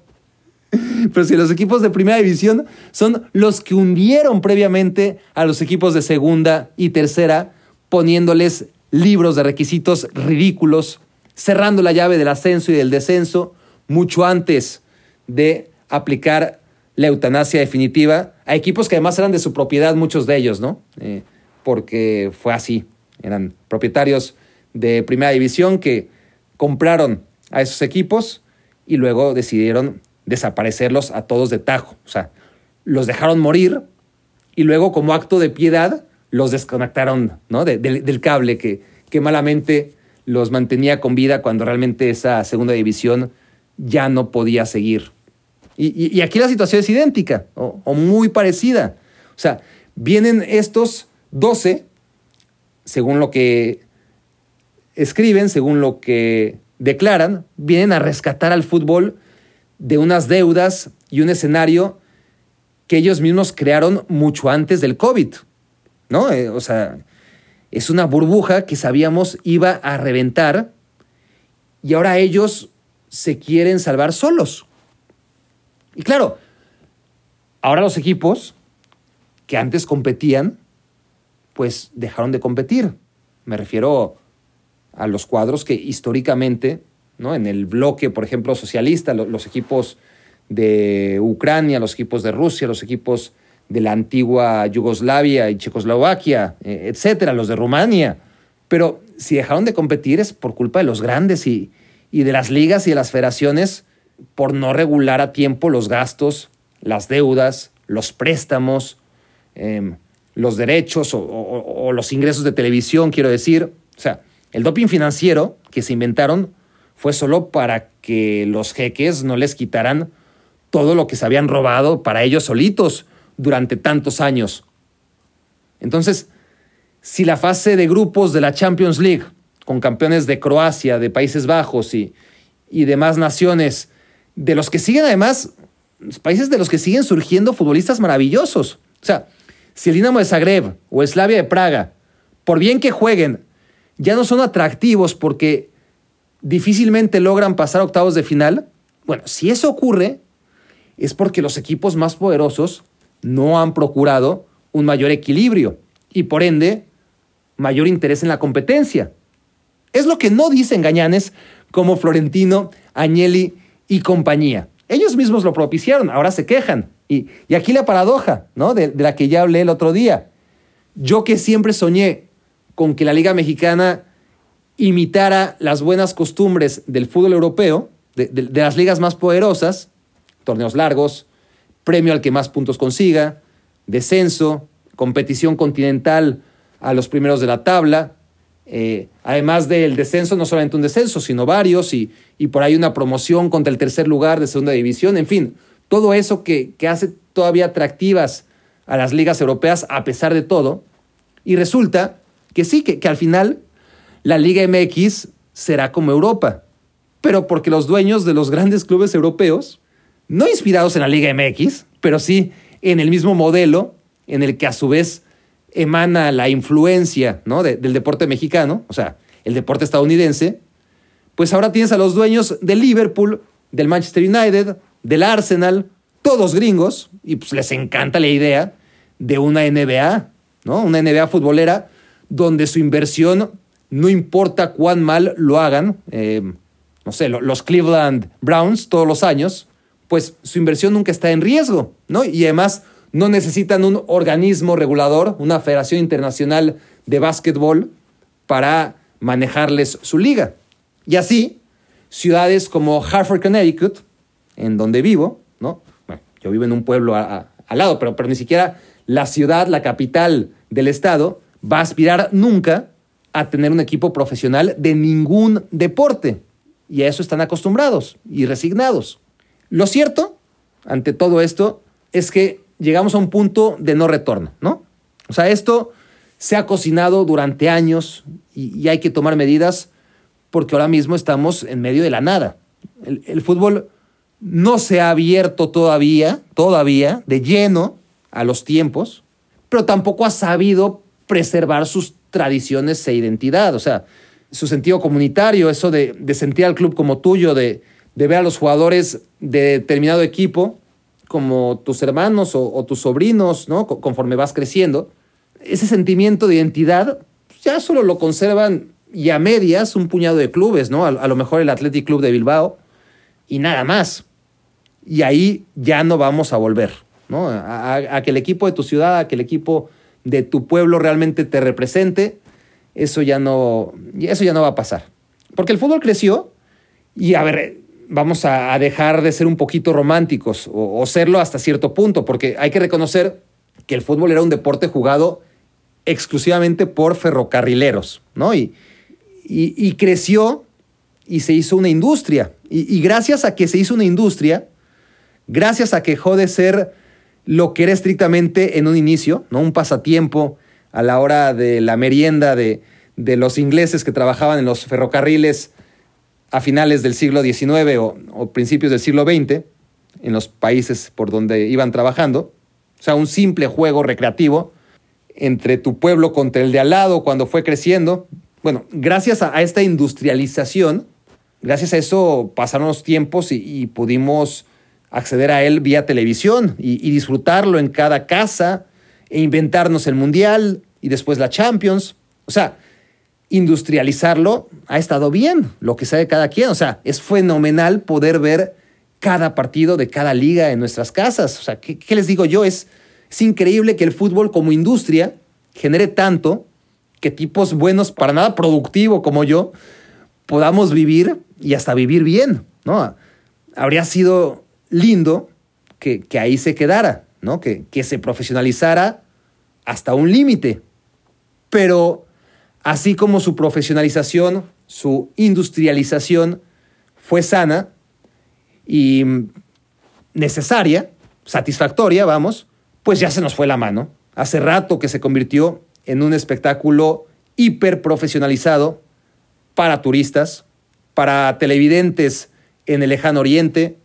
Speaker 2: Pero si los equipos de primera división son los que hundieron previamente a los equipos de segunda y tercera, poniéndoles libros de requisitos ridículos, cerrando la llave del ascenso y del descenso mucho antes de aplicar la eutanasia definitiva a equipos que además eran de su propiedad, muchos de ellos, ¿no? Eh, porque fue así. Eran propietarios de primera división que compraron a esos equipos y luego decidieron desaparecerlos a todos de tajo. O sea, los dejaron morir y luego como acto de piedad los desconectaron ¿no? de, de, del cable que, que malamente los mantenía con vida cuando realmente esa segunda división ya no podía seguir. Y, aquí la situación es idéntica o, muy parecida. O sea, vienen estos 12, según lo que escriben, según lo que declaran, vienen a rescatar al fútbol de unas deudas y un escenario que ellos mismos crearon mucho antes del COVID, ¿no? Eh, o sea, es una burbuja que sabíamos iba a reventar y ahora ellos se quieren salvar solos. Y claro, ahora los equipos que antes competían, pues dejaron de competir. Me refiero a los cuadros que históricamente ¿no? En el bloque, por ejemplo, socialista, los, equipos de Ucrania, los equipos de Rusia, los equipos de la antigua Yugoslavia y Checoslovaquia, eh, etcétera, los de Rumania. Pero si dejaron de competir es por culpa de los grandes y, y de las ligas y de las federaciones por no regular a tiempo los gastos, las deudas, los préstamos, eh, los derechos o, o, o, los ingresos de televisión, quiero decir. O sea, el doping financiero que se inventaron fue solo para que los jeques no les quitaran todo lo que se habían robado para ellos solitos durante tantos años. Entonces, si la fase de grupos de la Champions League, con campeones de Croacia, de Países Bajos y, y demás naciones, de los que siguen además, países de los que siguen surgiendo futbolistas maravillosos. O sea, si el Dinamo de Zagreb o Slavia de Praga, por bien que jueguen, ya no son atractivos porque difícilmente logran pasar octavos de final, bueno, si eso ocurre, es porque los equipos más poderosos no han procurado un mayor equilibrio y por ende mayor interés en la competencia. Es lo que no dicen Gañanes como Florentino, Agnelli y compañía. Ellos mismos lo propiciaron, ahora se quejan. Y, y aquí la paradoja, ¿no? De, de la que ya hablé el otro día. Yo que siempre soñé con que la Liga Mexicana imitara las buenas costumbres del fútbol europeo, de, de, las ligas más poderosas, torneos largos, premio al que más puntos consiga, descenso, competición continental a los primeros de la tabla, eh, además del descenso, no solamente un descenso, sino varios, y, y, por ahí una promoción contra el tercer lugar de segunda división, en fin, todo eso que, que hace todavía atractivas a las ligas europeas a pesar de todo, y resulta que sí, que, que al final la Liga MX será como Europa, pero porque los dueños de los grandes clubes europeos, no inspirados en la Liga MX, pero sí en el mismo modelo en el que a su vez emana la influencia ¿no? de, del deporte mexicano, o sea, el deporte estadounidense, pues ahora tienes a los dueños del Liverpool, del Manchester United, del Arsenal, todos gringos, y pues les encanta la idea de una NBA, ¿no? Una NBA futbolera donde su inversión, no importa cuán mal lo hagan, eh, no sé, los Cleveland Browns todos los años, pues su inversión nunca está en riesgo, ¿no? Y además no necesitan un organismo regulador, una federación internacional de básquetbol para manejarles su liga. Y así, ciudades como Hartford, Connecticut, en donde vivo, ¿no? Bueno, yo vivo en un pueblo al lado, pero, pero ni siquiera la ciudad, la capital del estado, va a aspirar nunca a tener un equipo profesional de ningún deporte. Y a eso están acostumbrados y resignados. Lo cierto, ante todo esto, es que llegamos a un punto de no retorno, ¿no? O sea, esto se ha cocinado durante años y, hay que tomar medidas porque ahora mismo estamos en medio de la nada. El, el, fútbol no se ha abierto todavía, todavía, de lleno a los tiempos, pero tampoco ha sabido preservar sus tradiciones e identidad. O sea, su sentido comunitario, eso de, sentir al club como tuyo, de, ver a los jugadores de determinado equipo como tus hermanos o, tus sobrinos, ¿no? Conforme vas creciendo. Ese sentimiento de identidad pues, ya solo lo conservan y a medias un puñado de clubes, ¿no? A, lo mejor el Athletic Club de Bilbao y nada más. Y ahí ya no vamos a volver, ¿no? a que el equipo de tu ciudad, a que el equipo de tu pueblo realmente te represente, eso ya no, eso ya no va a pasar. Porque el fútbol creció y, a ver, vamos a, dejar de ser un poquito románticos o, serlo hasta cierto punto, porque hay que reconocer que el fútbol era un deporte jugado exclusivamente por ferrocarrileros, ¿no? Y, y, creció y se hizo una industria. Y, y, gracias a que se hizo una industria, gracias a que dejó de ser lo que era estrictamente en un inicio, ¿no? Un pasatiempo a la hora de la merienda de, los ingleses que trabajaban en los ferrocarriles a finales del siglo XIX o, principios del siglo XX, en los países por donde iban trabajando. O sea, un simple juego recreativo entre tu pueblo contra el de al lado cuando fue creciendo. Bueno, gracias a, esta industrialización, gracias a eso pasaron los tiempos y pudimos acceder a él vía televisión y, disfrutarlo en cada casa e inventarnos el Mundial y después la Champions. O sea, industrializarlo ha estado bien, lo que sabe cada quien. O sea, es fenomenal poder ver cada partido de cada liga en nuestras casas. O sea, ¿qué, les digo yo? Es, es increíble que el fútbol como industria genere tanto que tipos buenos, para nada productivo como yo, podamos vivir y hasta vivir bien, ¿no? Habría sido lindo que, ahí se quedara, ¿no? Que, que se profesionalizara hasta un límite. Pero así como su profesionalización, su industrialización fue sana y necesaria, satisfactoria, vamos, pues ya se nos fue la mano. Hace rato que se convirtió en un espectáculo hiper profesionalizado para turistas, para televidentes en el lejano oriente,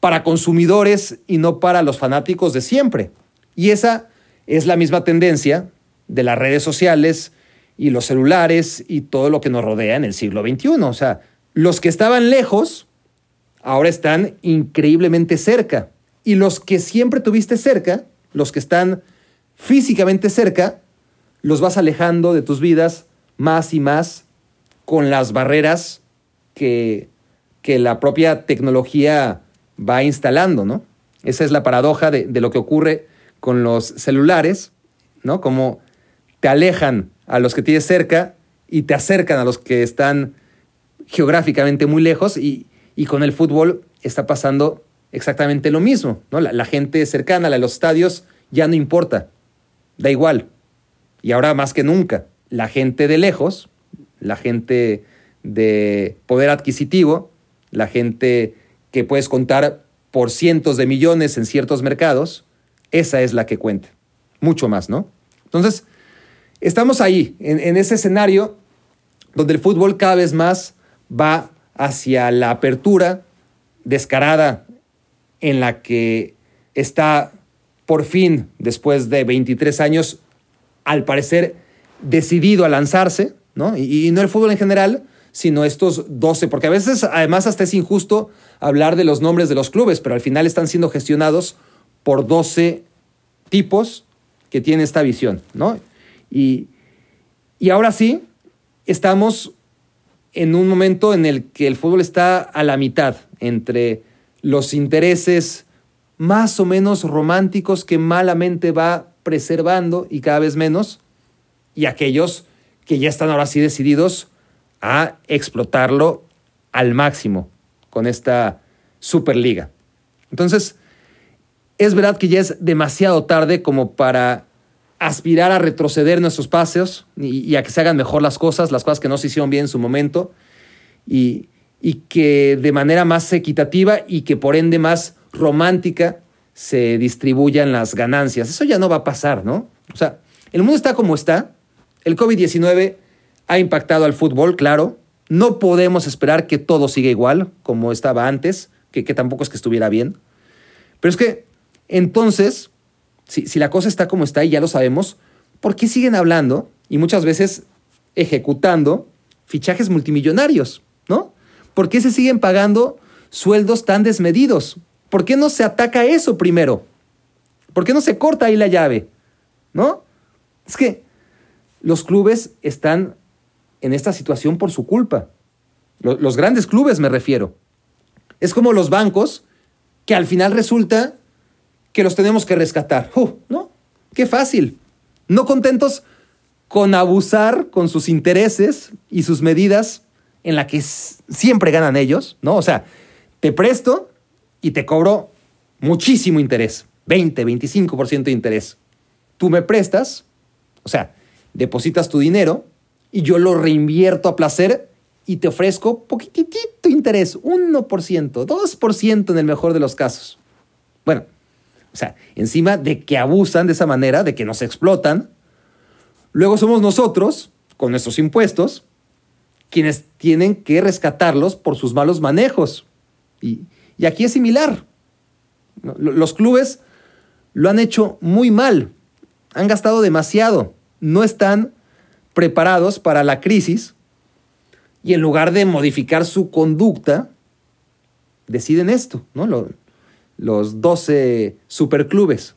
Speaker 2: para consumidores y no para los fanáticos de siempre. Y esa es la misma tendencia de las redes sociales y los celulares y todo lo que nos rodea en el siglo XXI. O sea, los que estaban lejos ahora están increíblemente cerca. Y los que siempre tuviste cerca, los que están físicamente cerca, los vas alejando de tus vidas más y más con las barreras que, que la propia tecnología va instalando, ¿no? Esa es la paradoja de, lo que ocurre con los celulares, ¿no? Como te alejan a los que tienes cerca y te acercan a los que están geográficamente muy lejos y, con el fútbol está pasando exactamente lo mismo, ¿no? La, gente cercana a los estadios ya no importa, da igual. Y ahora más que nunca, la gente de lejos, la gente de poder adquisitivo, la gente que puedes contar por cientos de millones en ciertos mercados, esa es la que cuenta. Mucho más, ¿no? Entonces, estamos ahí, en, ese escenario donde el fútbol cada vez más va hacia la apertura descarada en la que está por fin, después de 23 años, al parecer decidido a lanzarse, ¿no? Y, y, no el fútbol en general, sino estos 12, porque a veces además hasta es injusto hablar de los nombres de los clubes, pero al final están siendo gestionados por 12 tipos que tienen esta visión, ¿no? Y, Y ahora sí, estamos en un momento en el que el fútbol está a la mitad entre los intereses más o menos románticos que malamente va preservando y cada vez menos, y aquellos que ya están ahora sí decididos a explotarlo al máximo con esta Superliga. Entonces, es verdad que ya es demasiado tarde como para aspirar a retroceder nuestros paseos y, a que se hagan mejor las cosas, las cosas que no se hicieron bien en su momento, y, y que de manera más equitativa y que por ende más romántica se distribuyan las ganancias. Eso ya no va a pasar, ¿no? O sea, el mundo está como está, el COVID-19 ha impactado al fútbol, claro, no podemos esperar que todo siga igual como estaba antes, que, que tampoco es que estuviera bien, pero es que entonces si, la cosa está como está y ya lo sabemos, ¿por qué siguen hablando y muchas veces ejecutando fichajes multimillonarios? ¿No? ¿Por qué se siguen pagando sueldos tan desmedidos? ¿Por qué no se ataca eso primero? ¿Por qué no se corta ahí la llave? ¿No? Es que los clubes están en esta situación por su culpa. Los grandes clubes me refiero. Es como los bancos que al final resulta que los tenemos que rescatar. Uh, ¿No? Qué fácil. No contentos con abusar con sus intereses y sus medidas en la que siempre ganan ellos, ¿no? O sea, te presto y te cobro muchísimo interés, 20, 25% de interés. Tú me prestas, o sea, depositas tu dinero y yo lo reinvierto a placer y te ofrezco poquitito interés, 1%, 2% en el mejor de los casos. Bueno, o sea, encima de que abusan de esa manera, de que nos explotan, luego somos nosotros, con nuestros impuestos, quienes tienen que rescatarlos por sus malos manejos. Y, aquí es similar. Los clubes lo han hecho muy mal, han gastado demasiado, no están preparados para la crisis y en lugar de modificar su conducta, deciden esto, ¿no? los 12 superclubes.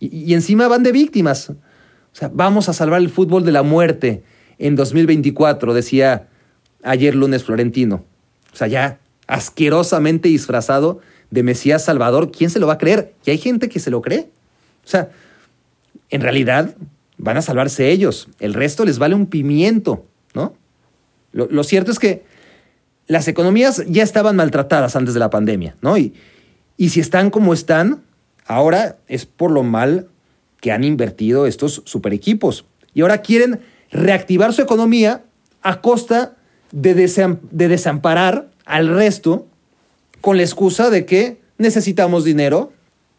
Speaker 2: Y, y encima van de víctimas. O sea, vamos a salvar el fútbol de la muerte en 2024, decía ayer lunes Florentino. O sea, ya asquerosamente disfrazado de Mesías Salvador. ¿Quién se lo va a creer? Y hay gente que se lo cree. O sea, en realidad van a salvarse ellos. El resto les vale un pimiento, ¿no? Lo, cierto es que las economías ya estaban maltratadas antes de la pandemia, ¿no? Y, y si están como están, ahora es por lo mal que han invertido estos super equipos. Y ahora quieren reactivar su economía a costa de, de desamparar al resto con la excusa de que necesitamos dinero,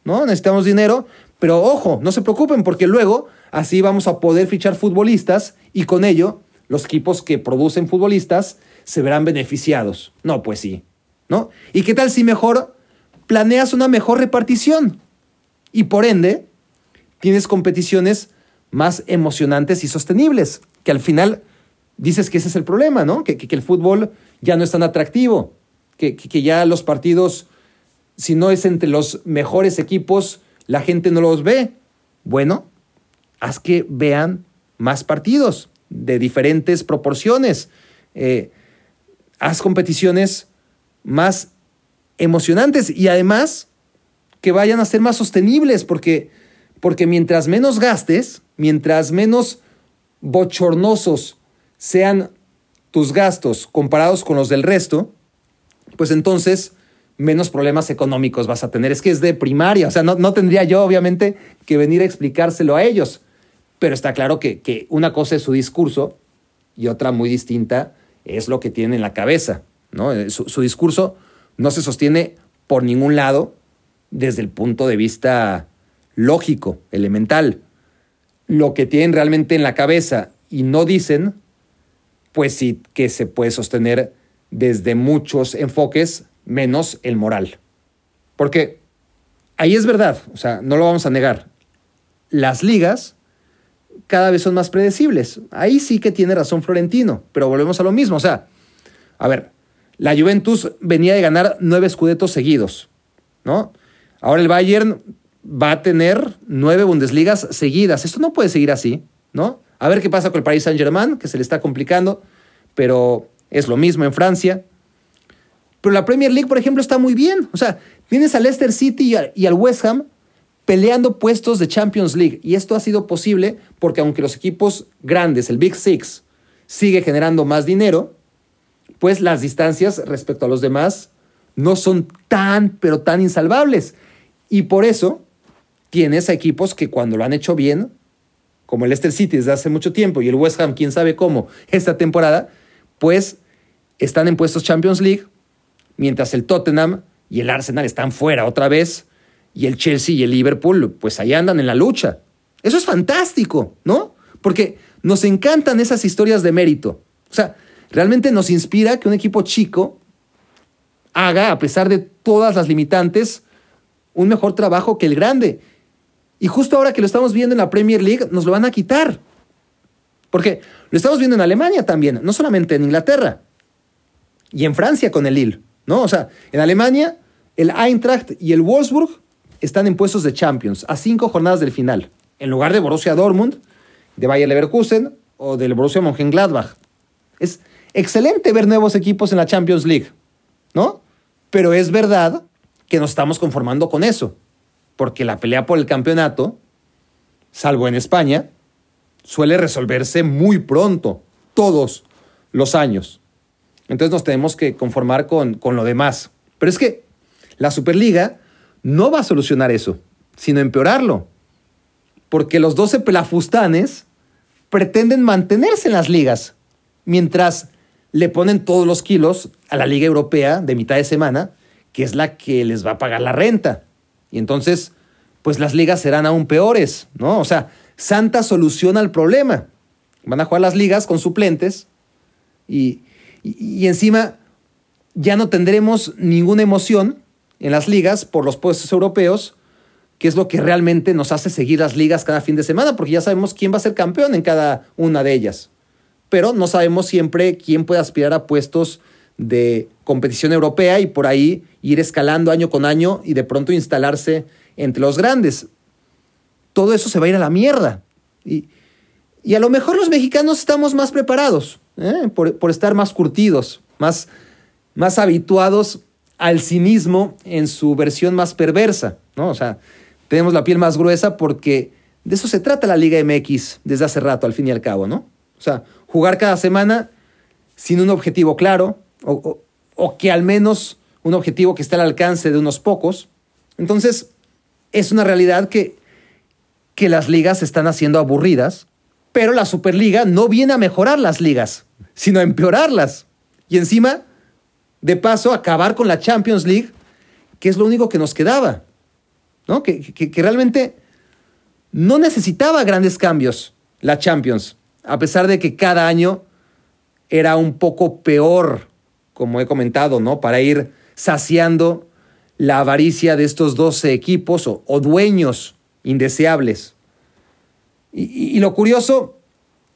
Speaker 2: ¿no? Necesitamos dinero, pero ojo, no se preocupen porque luego así vamos a poder fichar futbolistas y con ello los equipos que producen futbolistas se verán beneficiados. No, pues sí, ¿no? ¿Y qué tal si mejor planeas una mejor repartición y por ende tienes competiciones más emocionantes y sostenibles, que al final dices que ese es el problema, ¿no? Que, el fútbol ya no es tan atractivo, que, que, ya los partidos, si no es entre los mejores equipos, la gente no los ve. Bueno, haz que vean más partidos de diferentes proporciones. Eh, haz competiciones más emocionantes y además que vayan a ser más sostenibles, porque, porque mientras menos gastes, mientras menos bochornosos sean tus gastos comparados con los del resto, pues entonces menos problemas económicos vas a tener. Es que es de primaria, o sea, no, no tendría yo obviamente que venir a explicárselo a ellos, pero está claro que, que una cosa es su discurso y otra muy distinta es lo que tienen en la cabeza. ¿no? Su, su discurso no se sostiene por ningún lado desde el punto de vista lógico, elemental. Lo que tienen realmente en la cabeza y no dicen, pues sí que se puede sostener desde muchos enfoques, menos el moral. Porque ahí es verdad, o sea, no lo vamos a negar. Las ligas cada vez son más predecibles. Ahí sí que tiene razón Florentino, pero volvemos a lo mismo. O sea, a ver, la Juventus venía de ganar nueve escudetos seguidos, ¿no? Ahora el Bayern va a tener nueve Bundesligas seguidas. Esto no puede seguir así. ¿no? A ver qué pasa con el Paris Saint-Germain, que se le está complicando, pero es lo mismo en Francia. Pero la Premier League, por ejemplo, está muy bien. O sea, tienes al Leicester City y al West Ham peleando puestos de Champions League. Y esto ha sido posible porque aunque los equipos grandes, el Big Six, sigue generando más dinero, pues las distancias respecto a los demás no son tan, pero tan insalvables. Y por eso tienes a equipos que cuando lo han hecho bien, como el Leicester City desde hace mucho tiempo y el West Ham, quién sabe cómo, esta temporada, pues están en puestos Champions League, mientras el Tottenham y el Arsenal están fuera otra vez, y el Chelsea y el Liverpool, pues ahí andan en la lucha. Eso es fantástico, ¿no? Porque nos encantan esas historias de mérito. O sea, realmente nos inspira que un equipo chico haga, a pesar de todas las limitantes, un mejor trabajo que el grande. Y justo ahora que lo estamos viendo en la Premier League, nos lo van a quitar. Porque lo estamos viendo en Alemania también, no solamente en Inglaterra. Y en Francia con el Lille, ¿no? O sea, en Alemania, el Eintracht y el Wolfsburg están en puestos de Champions a cinco jornadas del final, en lugar de Borussia Dortmund, de Bayer Leverkusen o del Borussia Mönchengladbach. Es excelente ver nuevos equipos en la Champions League, ¿no? Pero es verdad que nos estamos conformando con eso, porque la pelea por el campeonato, salvo en España, suele resolverse muy pronto, todos los años. Entonces nos tenemos que conformar con, con lo demás. Pero es que la Superliga no va a solucionar eso, sino empeorarlo. Porque los 12 pelafustanes pretenden mantenerse en las ligas, mientras le ponen todos los kilos a la Liga Europea de mitad de semana, que es la que les va a pagar la renta. Y entonces, pues las ligas serán aún peores, ¿no? O sea, Santa soluciona el problema. Van a jugar las ligas con suplentes y, y encima ya no tendremos ninguna emoción en las ligas por los puestos europeos, que es lo que realmente nos hace seguir las ligas cada fin de semana, porque ya sabemos quién va a ser campeón en cada una de ellas. Pero no sabemos siempre quién puede aspirar a puestos de competición europea y por ahí ir escalando año con año y de pronto instalarse entre los grandes. Todo eso se va a ir a la mierda. Y, a lo mejor los mexicanos estamos más preparados, ¿eh? por, por, estar más curtidos, más, más habituados al cinismo en su versión más perversa, ¿no? O sea, tenemos la piel más gruesa porque de eso se trata la Liga MX desde hace rato, al fin y al cabo, ¿no? O sea, jugar cada semana sin un objetivo claro o, o que al menos un objetivo que esté al alcance de unos pocos. Entonces, es una realidad que, que las ligas se están haciendo aburridas, pero la Superliga no viene a mejorar las ligas, sino a empeorarlas. Y encima de paso, acabar con la Champions League, que es lo único que nos quedaba. ¿no? Que, que, realmente no necesitaba grandes cambios la Champions, a pesar de que cada año era un poco peor, como he comentado, ¿no? Para ir saciando la avaricia de estos 12 equipos o, dueños indeseables. y, lo curioso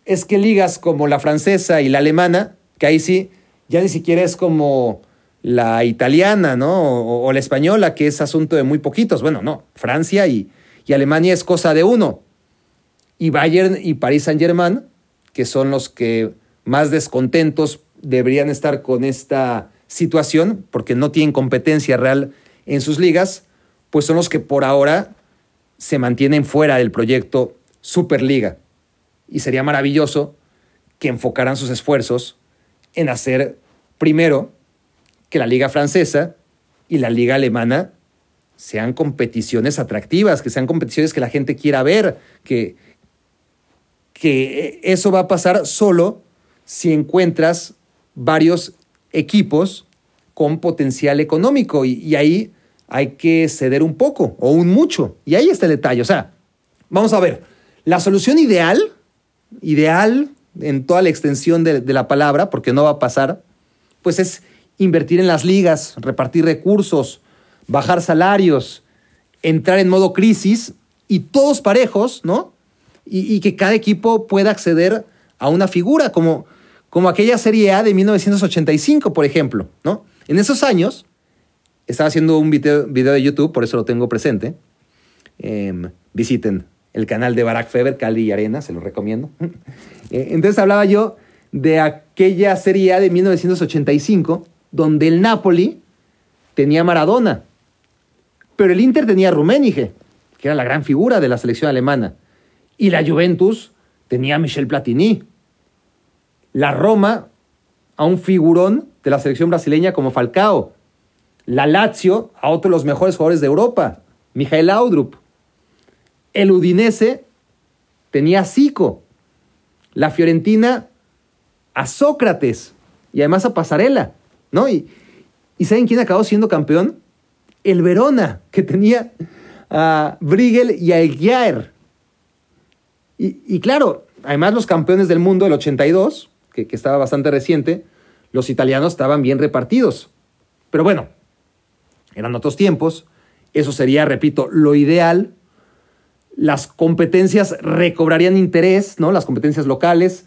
Speaker 2: es que ligas como la francesa y la alemana, que ahí sí ya ni siquiera es como la italiana, ¿no? O, la española, que es asunto de muy poquitos. Bueno, no, Francia y, y Alemania es cosa de uno. Y Bayern y París Saint-Germain, que son los que más descontentos deberían estar con esta situación, porque no tienen competencia real en sus ligas, pues son los que por ahora se mantienen fuera del proyecto Superliga. Y sería maravilloso que enfocaran sus esfuerzos en hacer primero que la liga francesa y la liga alemana sean competiciones atractivas, que sean competiciones que la gente quiera ver, que, que eso va a pasar solo si encuentras varios equipos con potencial económico y, y, ahí hay que ceder un poco o un mucho. Y ahí está el detalle. O sea, vamos a ver, la solución ideal, ideal en toda la extensión de, la palabra, porque no va a pasar, pues es invertir en las ligas, repartir recursos, bajar salarios, entrar en modo crisis y todos parejos, ¿no? Y, que cada equipo pueda acceder a una figura, como, como aquella Serie A de 1985, por ejemplo, ¿no? En esos años, estaba haciendo un video, video de YouTube, por eso lo tengo presente. Em, visiten el canal de Barack Feber, Cali y Arena, se lo recomiendo. Eh, entonces hablaba yo de aquella serie de 1985, donde el Napoli tenía Maradona, pero el Inter tenía Rummenigge, que era la gran figura de la selección alemana, y la Juventus tenía Michel Platini. La Roma a un figurón de la selección brasileña como Falcao. La Lazio a otro de los mejores jugadores de Europa, Mijael Laudrup. El Udinese tenía a Zico. La Fiorentina a Sócrates y además a Pasarela, ¿no? Y, ¿y saben quién acabó siendo campeón? El Verona, que tenía a Brigel y a Eguiar. Y, claro, además los campeones del mundo, el 82, que, que estaba bastante reciente, los italianos estaban bien repartidos. Pero bueno, eran otros tiempos. Eso sería, repito, lo ideal. Las competencias recobrarían interés, ¿no? Las competencias locales.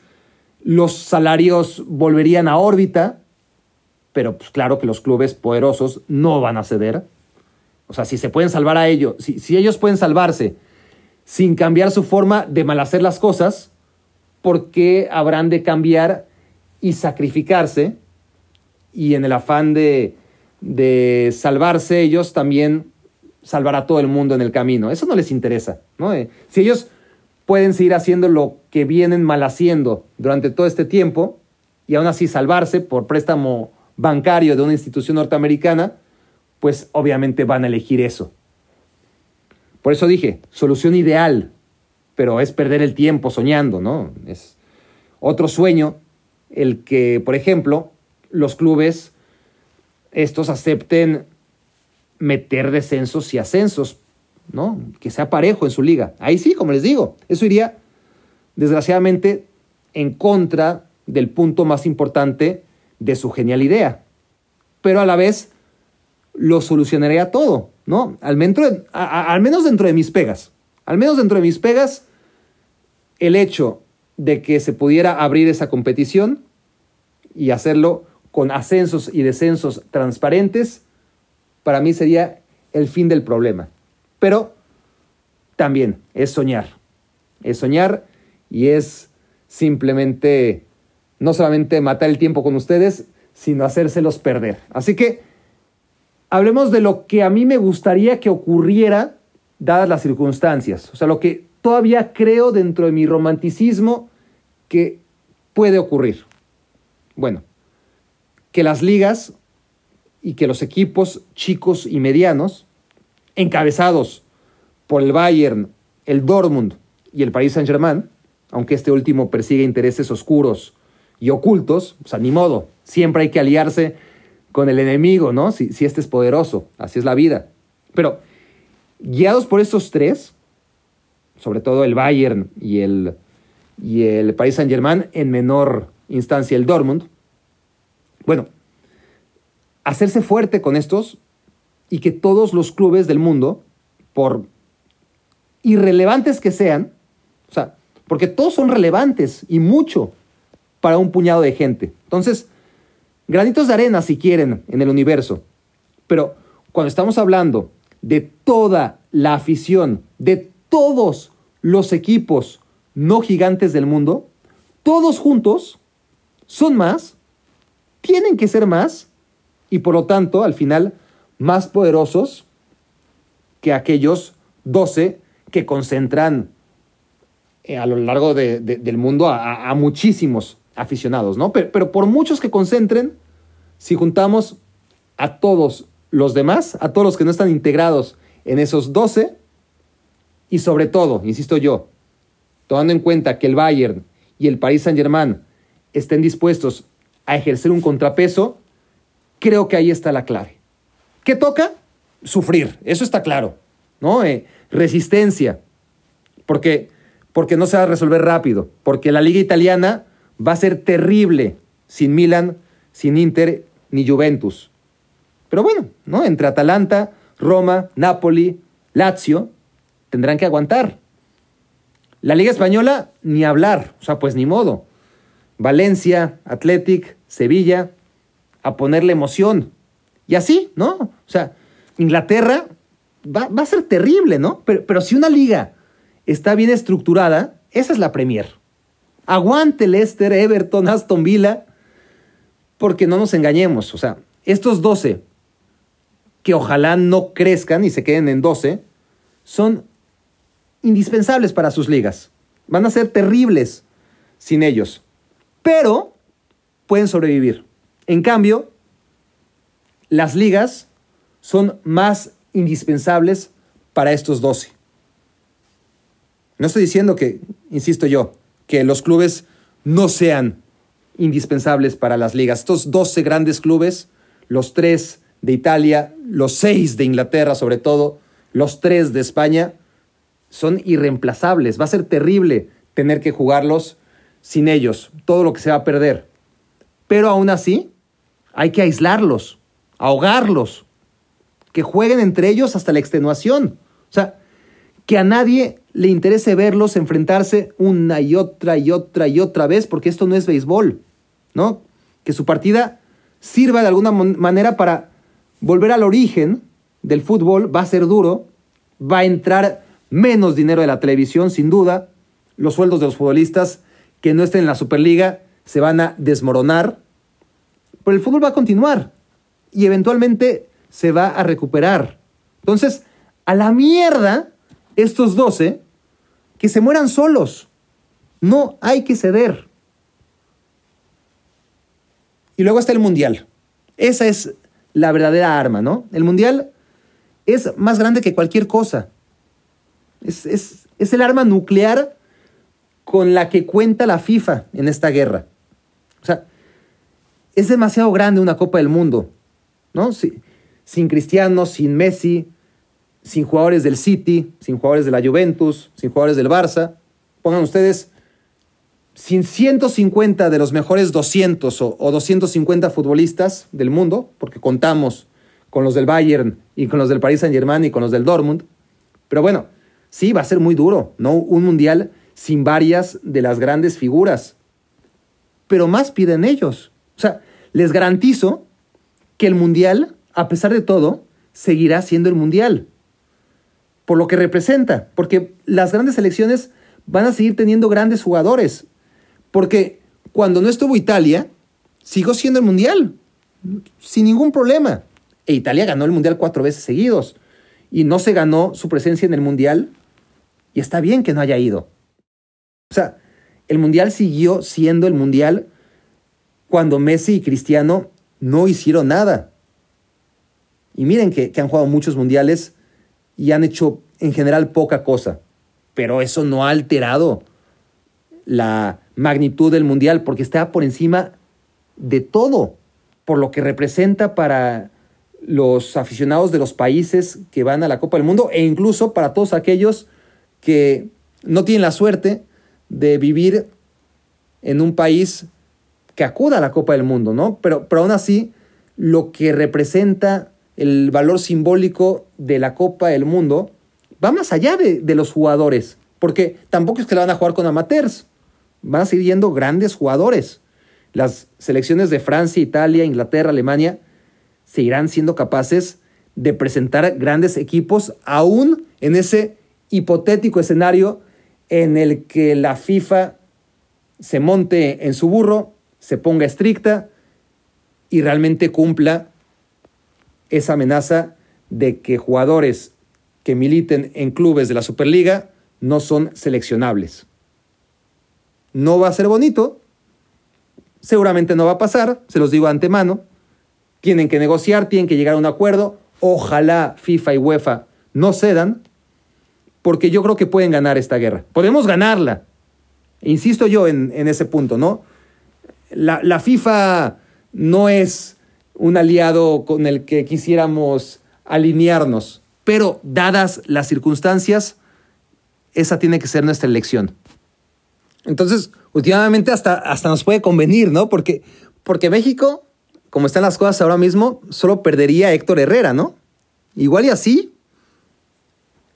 Speaker 2: Los salarios volverían a órbita. Pero pues claro que los clubes poderosos no van a ceder. O sea, si se pueden salvar a ellos, si, si ellos pueden salvarse sin cambiar su forma de malhacer las cosas, ¿por qué habrán de cambiar y sacrificarse? Y en el afán de, de salvarse ellos, también salvar a todo el mundo en el camino. Eso no les interesa. ¿no? Eh, si ellos pueden seguir haciendo lo que vienen mal haciendo durante todo este tiempo y aún así salvarse por préstamo bancario de una institución norteamericana, pues obviamente van a elegir eso. Por eso dije, solución ideal, pero es perder el tiempo soñando, ¿no? Es otro sueño el que, por ejemplo, los clubes estos acepten meter descensos y ascensos, ¿no? Que sea parejo en su liga. Ahí sí, como les digo, eso iría desgraciadamente en contra del punto más importante de su genial idea. Pero a la vez lo solucionaría todo, ¿no? Al, al menos dentro de mis pegas. Al menos dentro de mis pegas, el hecho de que se pudiera abrir esa competición y hacerlo con ascensos y descensos transparentes, para mí sería el fin del problema. Pero también es soñar. Es soñar y es simplemente no solamente matar el tiempo con ustedes, sino hacérselos perder. Así que hablemos de lo que a mí me gustaría que ocurriera dadas las circunstancias. O sea, lo que todavía creo dentro de mi romanticismo que puede ocurrir. Bueno, que las ligas y que los equipos chicos y medianos, encabezados por el Bayern, el Dortmund y el Paris Saint-Germain, aunque este último persigue intereses oscuros y ocultos, o sea, ni modo, siempre hay que aliarse con el enemigo, ¿no? Si, si este es poderoso, así es la vida. Pero guiados por estos tres, sobre todo el Bayern y el, y el Paris Saint-Germain, en menor instancia el Dortmund, bueno, hacerse fuerte con estos y que todos los clubes del mundo, por irrelevantes que sean, o sea, porque todos son relevantes y mucho para un puñado de gente. Entonces, granitos de arena si quieren en el universo, pero cuando estamos hablando de toda la afición, de todos los equipos no gigantes del mundo, todos juntos son más, tienen que ser más y por lo tanto, al final, más poderosos que aquellos 12 que concentran eh, a lo largo del mundo a, muchísimos aficionados, ¿no? Pero, pero por muchos que concentren, si juntamos a todos los demás, a todos los que no están integrados en esos 12, y sobre todo, insisto yo, tomando en cuenta que el Bayern y el Paris Saint-Germain estén dispuestos a ejercer un contrapeso, creo que ahí está la clave. ¿Qué toca? Sufrir, eso está claro, ¿no? Eh, resistencia, porque, porque no se va a resolver rápido, porque la liga italiana va a ser terrible sin Milan, sin Inter ni Juventus. Pero bueno, ¿no? Entre Atalanta, Roma, Napoli, Lazio, tendrán que aguantar. La Liga Española, ni hablar, o sea, pues ni modo. Valencia, Athletic, Sevilla, a ponerle emoción. Y así, ¿no? O sea, Inglaterra va, a ser terrible, ¿no? Pero, pero si una liga está bien estructurada, esa es la Premier. Aguante Leicester, Everton, Aston Villa, porque no nos engañemos, o sea, estos 12, que ojalá no crezcan y se queden en 12, son indispensables para sus ligas. Van a ser terribles sin ellos, pero pueden sobrevivir. En cambio, las ligas son más indispensables para estos 12. No estoy diciendo que, insisto yo, que los clubes no sean indispensables para las ligas. Estos 12 grandes clubes, los tres de Italia, los seis de Inglaterra sobre todo, los tres de España, son irreemplazables. Va a ser terrible tener que jugarlos sin ellos, todo lo que se va a perder. Pero aún así, hay que aislarlos, ahogarlos, que jueguen entre ellos hasta la extenuación. O sea, que a nadie le interese verlos enfrentarse una y otra y otra y otra vez, porque esto no es béisbol, ¿no? Que su partida sirva de alguna manera para volver al origen del fútbol, va a ser duro, va a entrar menos dinero de la televisión, sin duda, los sueldos de los futbolistas que no estén en la Superliga se van a desmoronar, pero el fútbol va a continuar y eventualmente se va a recuperar. Entonces, a la mierda, estos 12, que se mueran solos. No hay que ceder. Y luego está el Mundial. Esa es la verdadera arma, ¿no? El Mundial es más grande que cualquier cosa. Es, es el arma nuclear con la que cuenta la FIFA en esta guerra. O sea, es demasiado grande una Copa del Mundo, ¿no? sin Cristiano, sin Messi, sin jugadores del City, sin jugadores de la Juventus, sin jugadores del Barça. Pongan ustedes, sin 150 de los mejores 200 o, o 250 futbolistas del mundo, porque contamos con los del Bayern y con los del Paris Saint-Germain y con los del Dortmund. Pero bueno, sí, va a ser muy duro, ¿no? Un mundial sin varias de las grandes figuras. Pero más piden ellos. O sea, les garantizo que el Mundial, a pesar de todo, seguirá siendo el Mundial. Por lo que representa. Porque las grandes selecciones van a seguir teniendo grandes jugadores. Porque cuando no estuvo Italia, siguió siendo el Mundial. Sin ningún problema. E Italia ganó el Mundial cuatro veces seguidos. Y no se ganó su presencia en el Mundial. Y está bien que no haya ido. O sea, el Mundial siguió siendo el Mundial cuando Messi y Cristiano no hicieron nada. Y miren que, han jugado muchos mundiales y han hecho en general poca cosa. Pero eso no ha alterado la magnitud del mundial porque está por encima de todo, por lo que representa para los aficionados de los países que van a la Copa del Mundo e incluso para todos aquellos que no tienen la suerte de vivir en un país que acuda a la Copa del Mundo, ¿no? Pero, pero aún así, lo que representa el valor simbólico de la Copa del Mundo va más allá de, de los jugadores, porque tampoco es que la van a jugar con amateurs, van a seguir yendo grandes jugadores. Las selecciones de Francia, Italia, Inglaterra, Alemania seguirán siendo capaces de presentar grandes equipos aún en ese hipotético escenario en el que la FIFA se monte en su burro, se ponga estricta y realmente cumpla esa amenaza de que jugadores que militen en clubes de la Superliga no son seleccionables. No va a ser bonito, seguramente no va a pasar, se los digo antemano. Tienen que negociar, tienen que llegar a un acuerdo. Ojalá FIFA y UEFA no cedan, porque yo creo que pueden ganar esta guerra. Podemos ganarla. Insisto yo en, ese punto, ¿no? La, la, FIFA no es un aliado con el que quisiéramos alinearnos, pero dadas las circunstancias, esa tiene que ser nuestra elección. Entonces, últimamente hasta, hasta nos puede convenir, ¿no? Porque, porque México, como están las cosas ahora mismo, solo perdería a Héctor Herrera, ¿no? Igual y así,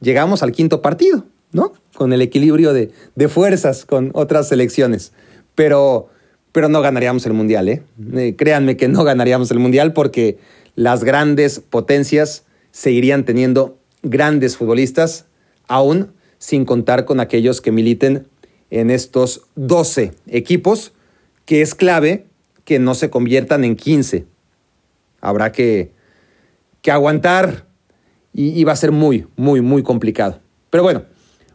Speaker 2: llegamos al quinto partido, ¿no? Con el equilibrio de, fuerzas con otras selecciones. Pero, pero no ganaríamos el Mundial, ¿eh? ¿eh? Créanme que no ganaríamos el Mundial porque las grandes potencias seguirían teniendo grandes futbolistas, aún sin contar con aquellos que militen en estos 12 equipos, que es clave que no se conviertan en 15. Habrá que, que aguantar y, y va a ser muy, muy, muy complicado. Pero bueno,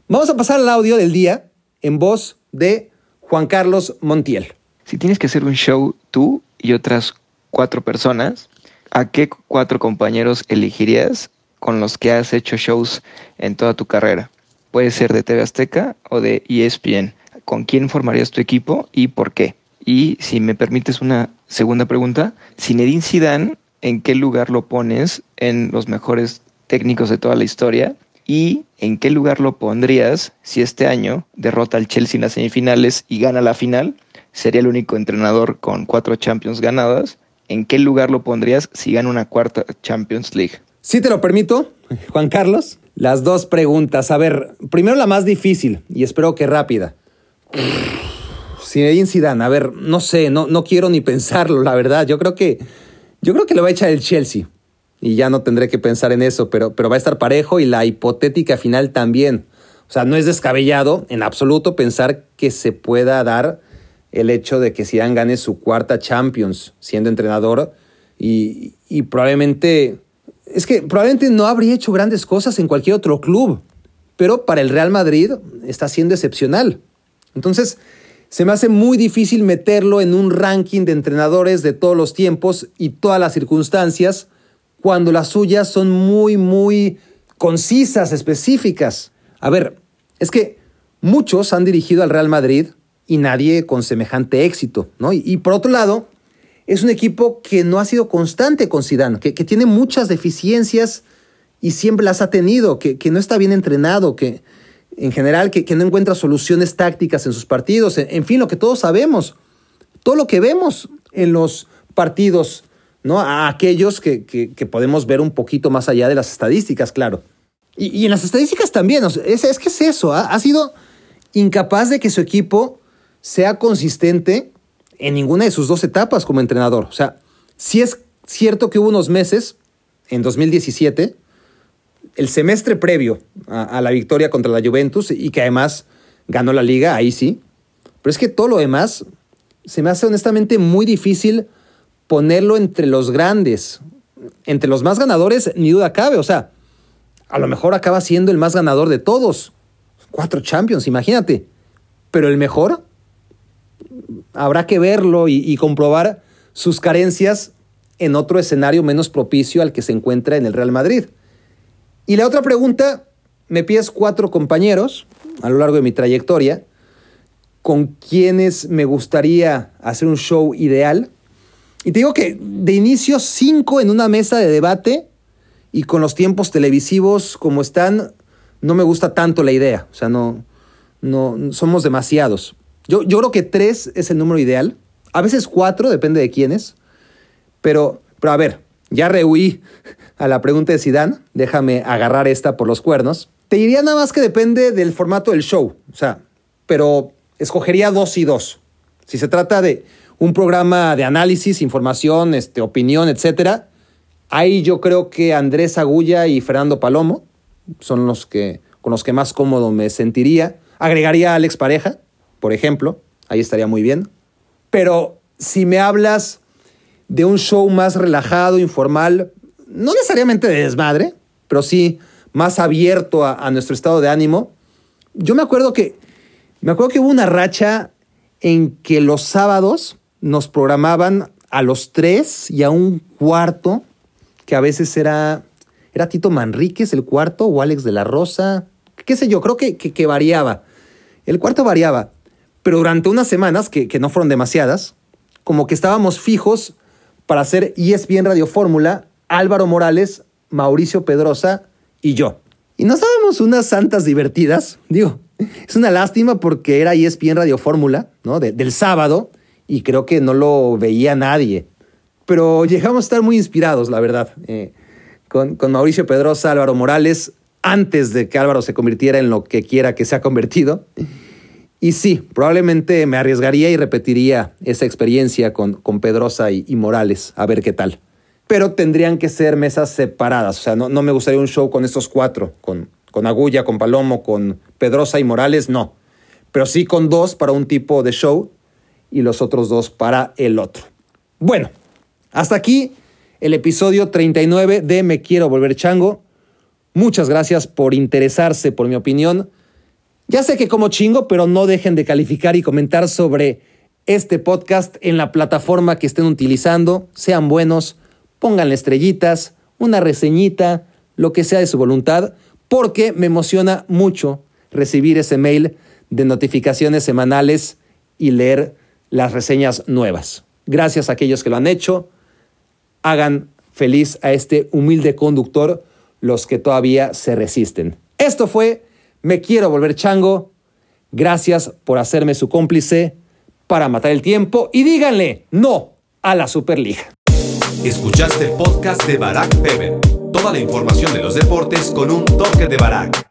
Speaker 2: vamos a pasar al audio del día en voz de Juan Carlos Montiel.
Speaker 3: Si tienes que hacer un show tú y otras cuatro personas, ¿a qué cuatro compañeros elegirías con los que has hecho shows en toda tu carrera? Puede ser de TV Azteca o de ESPN. ¿Con quién formarías tu equipo y por qué? Y si me permites una segunda pregunta, Zinedine Zidane, ¿en qué lugar lo pones en los mejores técnicos de toda la historia? ¿Y en qué lugar lo pondrías si este año derrota al Chelsea en las semifinales y gana la final? Sería el único entrenador con cuatro Champions ganadas. ¿En qué lugar lo pondrías si gana una cuarta Champions League?
Speaker 2: Si te lo permito, Juan Carlos, las dos preguntas. A ver, primero la más difícil y espero que rápida. Zinedine Zidane, a ver, no sé, no, no quiero ni pensarlo, la verdad. Yo creo que yo creo que lo va a echar el Chelsea y ya no tendré que pensar en eso, pero, pero va a estar parejo y la hipotética final también. O sea, no es descabellado en absoluto pensar que se pueda dar el hecho de que Zidane gane su cuarta Champions siendo entrenador y, y probablemente es que probablemente no habría hecho grandes cosas en cualquier otro club, pero para el Real Madrid está siendo excepcional. Entonces, se me hace muy difícil meterlo en un ranking de entrenadores de todos los tiempos y todas las circunstancias cuando las suyas son muy, muy concisas, específicas. A ver, es que muchos han dirigido al Real Madrid y nadie con semejante éxito, ¿no? Y, por otro lado, es un equipo que no ha sido constante con Zidane, que, que tiene muchas deficiencias y siempre las ha tenido, que, que no está bien entrenado, que en general que, que, no encuentra soluciones tácticas en sus partidos, en, fin, lo que todos sabemos, todo lo que vemos en los partidos, ¿no? A aquellos que, que podemos ver un poquito más allá de las estadísticas, claro. Y, y en las estadísticas también, es, es, que es eso, ¿ha? ha sido incapaz de que su equipo sea consistente en ninguna de sus dos etapas como entrenador. O sea, sí es cierto que hubo unos meses, en 2017, el semestre previo a, a, la victoria contra la Juventus y que además ganó la liga, ahí sí. Pero es que todo lo demás se me hace honestamente muy difícil ponerlo entre los grandes. Entre los más ganadores, ni duda cabe. O sea, a lo mejor acaba siendo el más ganador de todos. Cuatro Champions, imagínate. Pero el mejor, habrá que verlo y, comprobar sus carencias en otro escenario menos propicio al que se encuentra en el Real Madrid. Y la otra pregunta, me pides cuatro compañeros a lo largo de mi trayectoria con quienes me gustaría hacer un show ideal. Y te digo que de inicio cinco en una mesa de debate y con los tiempos televisivos como están, no me gusta tanto la idea. O sea, no, no somos demasiados. Yo, yo creo que tres es el número ideal. A veces cuatro, depende de quiénes. Pero, pero a ver, ya rehuí a la pregunta de Sidán. Déjame agarrar esta por los cuernos. Te diría nada más que depende del formato del show. O sea, pero escogería dos y dos. Si se trata de un programa de análisis, información, este, opinión, etcétera, ahí yo creo que Andrés Agulla y Fernando Palomo son los que con los que más cómodo me sentiría. Agregaría a Alex Pareja, por ejemplo, ahí estaría muy bien. Pero si me hablas de un show más relajado, informal, no necesariamente de desmadre, pero sí más abierto a, nuestro estado de ánimo. Yo me acuerdo que me acuerdo que hubo una racha en que los sábados nos programaban a los tres y a un cuarto, que a veces era era Tito Manríquez el cuarto o Alex de la Rosa, qué sé yo, creo que, que variaba. El cuarto variaba, pero durante unas semanas, que, que no fueron demasiadas, como que estábamos fijos para hacer ESPN Radio Fórmula, Álvaro Morales, Mauricio Pedrosa y yo. Y nos dábamos unas santas divertidas. Digo, es una lástima porque era ESPN Radio Fórmula, ¿no? De, del sábado, y creo que no lo veía nadie. Pero llegamos a estar muy inspirados, la verdad, eh, con, con Mauricio Pedrosa, Álvaro Morales, antes de que Álvaro se convirtiera en lo que quiera que se ha convertido. Y sí, probablemente me arriesgaría y repetiría esa experiencia con, con Pedrosa y, Morales, a ver qué tal. Pero tendrían que ser mesas separadas, o sea, no, no me gustaría un show con estos cuatro, con, Con Agulla, con Palomo, con Pedrosa y Morales, no. Pero sí con dos para un tipo de show y los otros dos para el otro. Bueno, hasta aquí el episodio 39 de Me Quiero Volver Chango. Muchas gracias por interesarse por mi opinión. Ya sé que como chingo, pero no dejen de calificar y comentar sobre este podcast en la plataforma que estén utilizando. Sean buenos, pónganle estrellitas, una reseñita, lo que sea de su voluntad, porque me emociona mucho recibir ese mail de notificaciones semanales y leer las reseñas nuevas. Gracias a aquellos que lo han hecho. Hagan feliz a este humilde conductor los que todavía se resisten. Esto fue Me quiero volver chango. Gracias por hacerme su cómplice para matar el tiempo y díganle no a la Superliga.
Speaker 1: Escuchaste el podcast de Barack Feber. Toda la información de los deportes con un toque de Barack.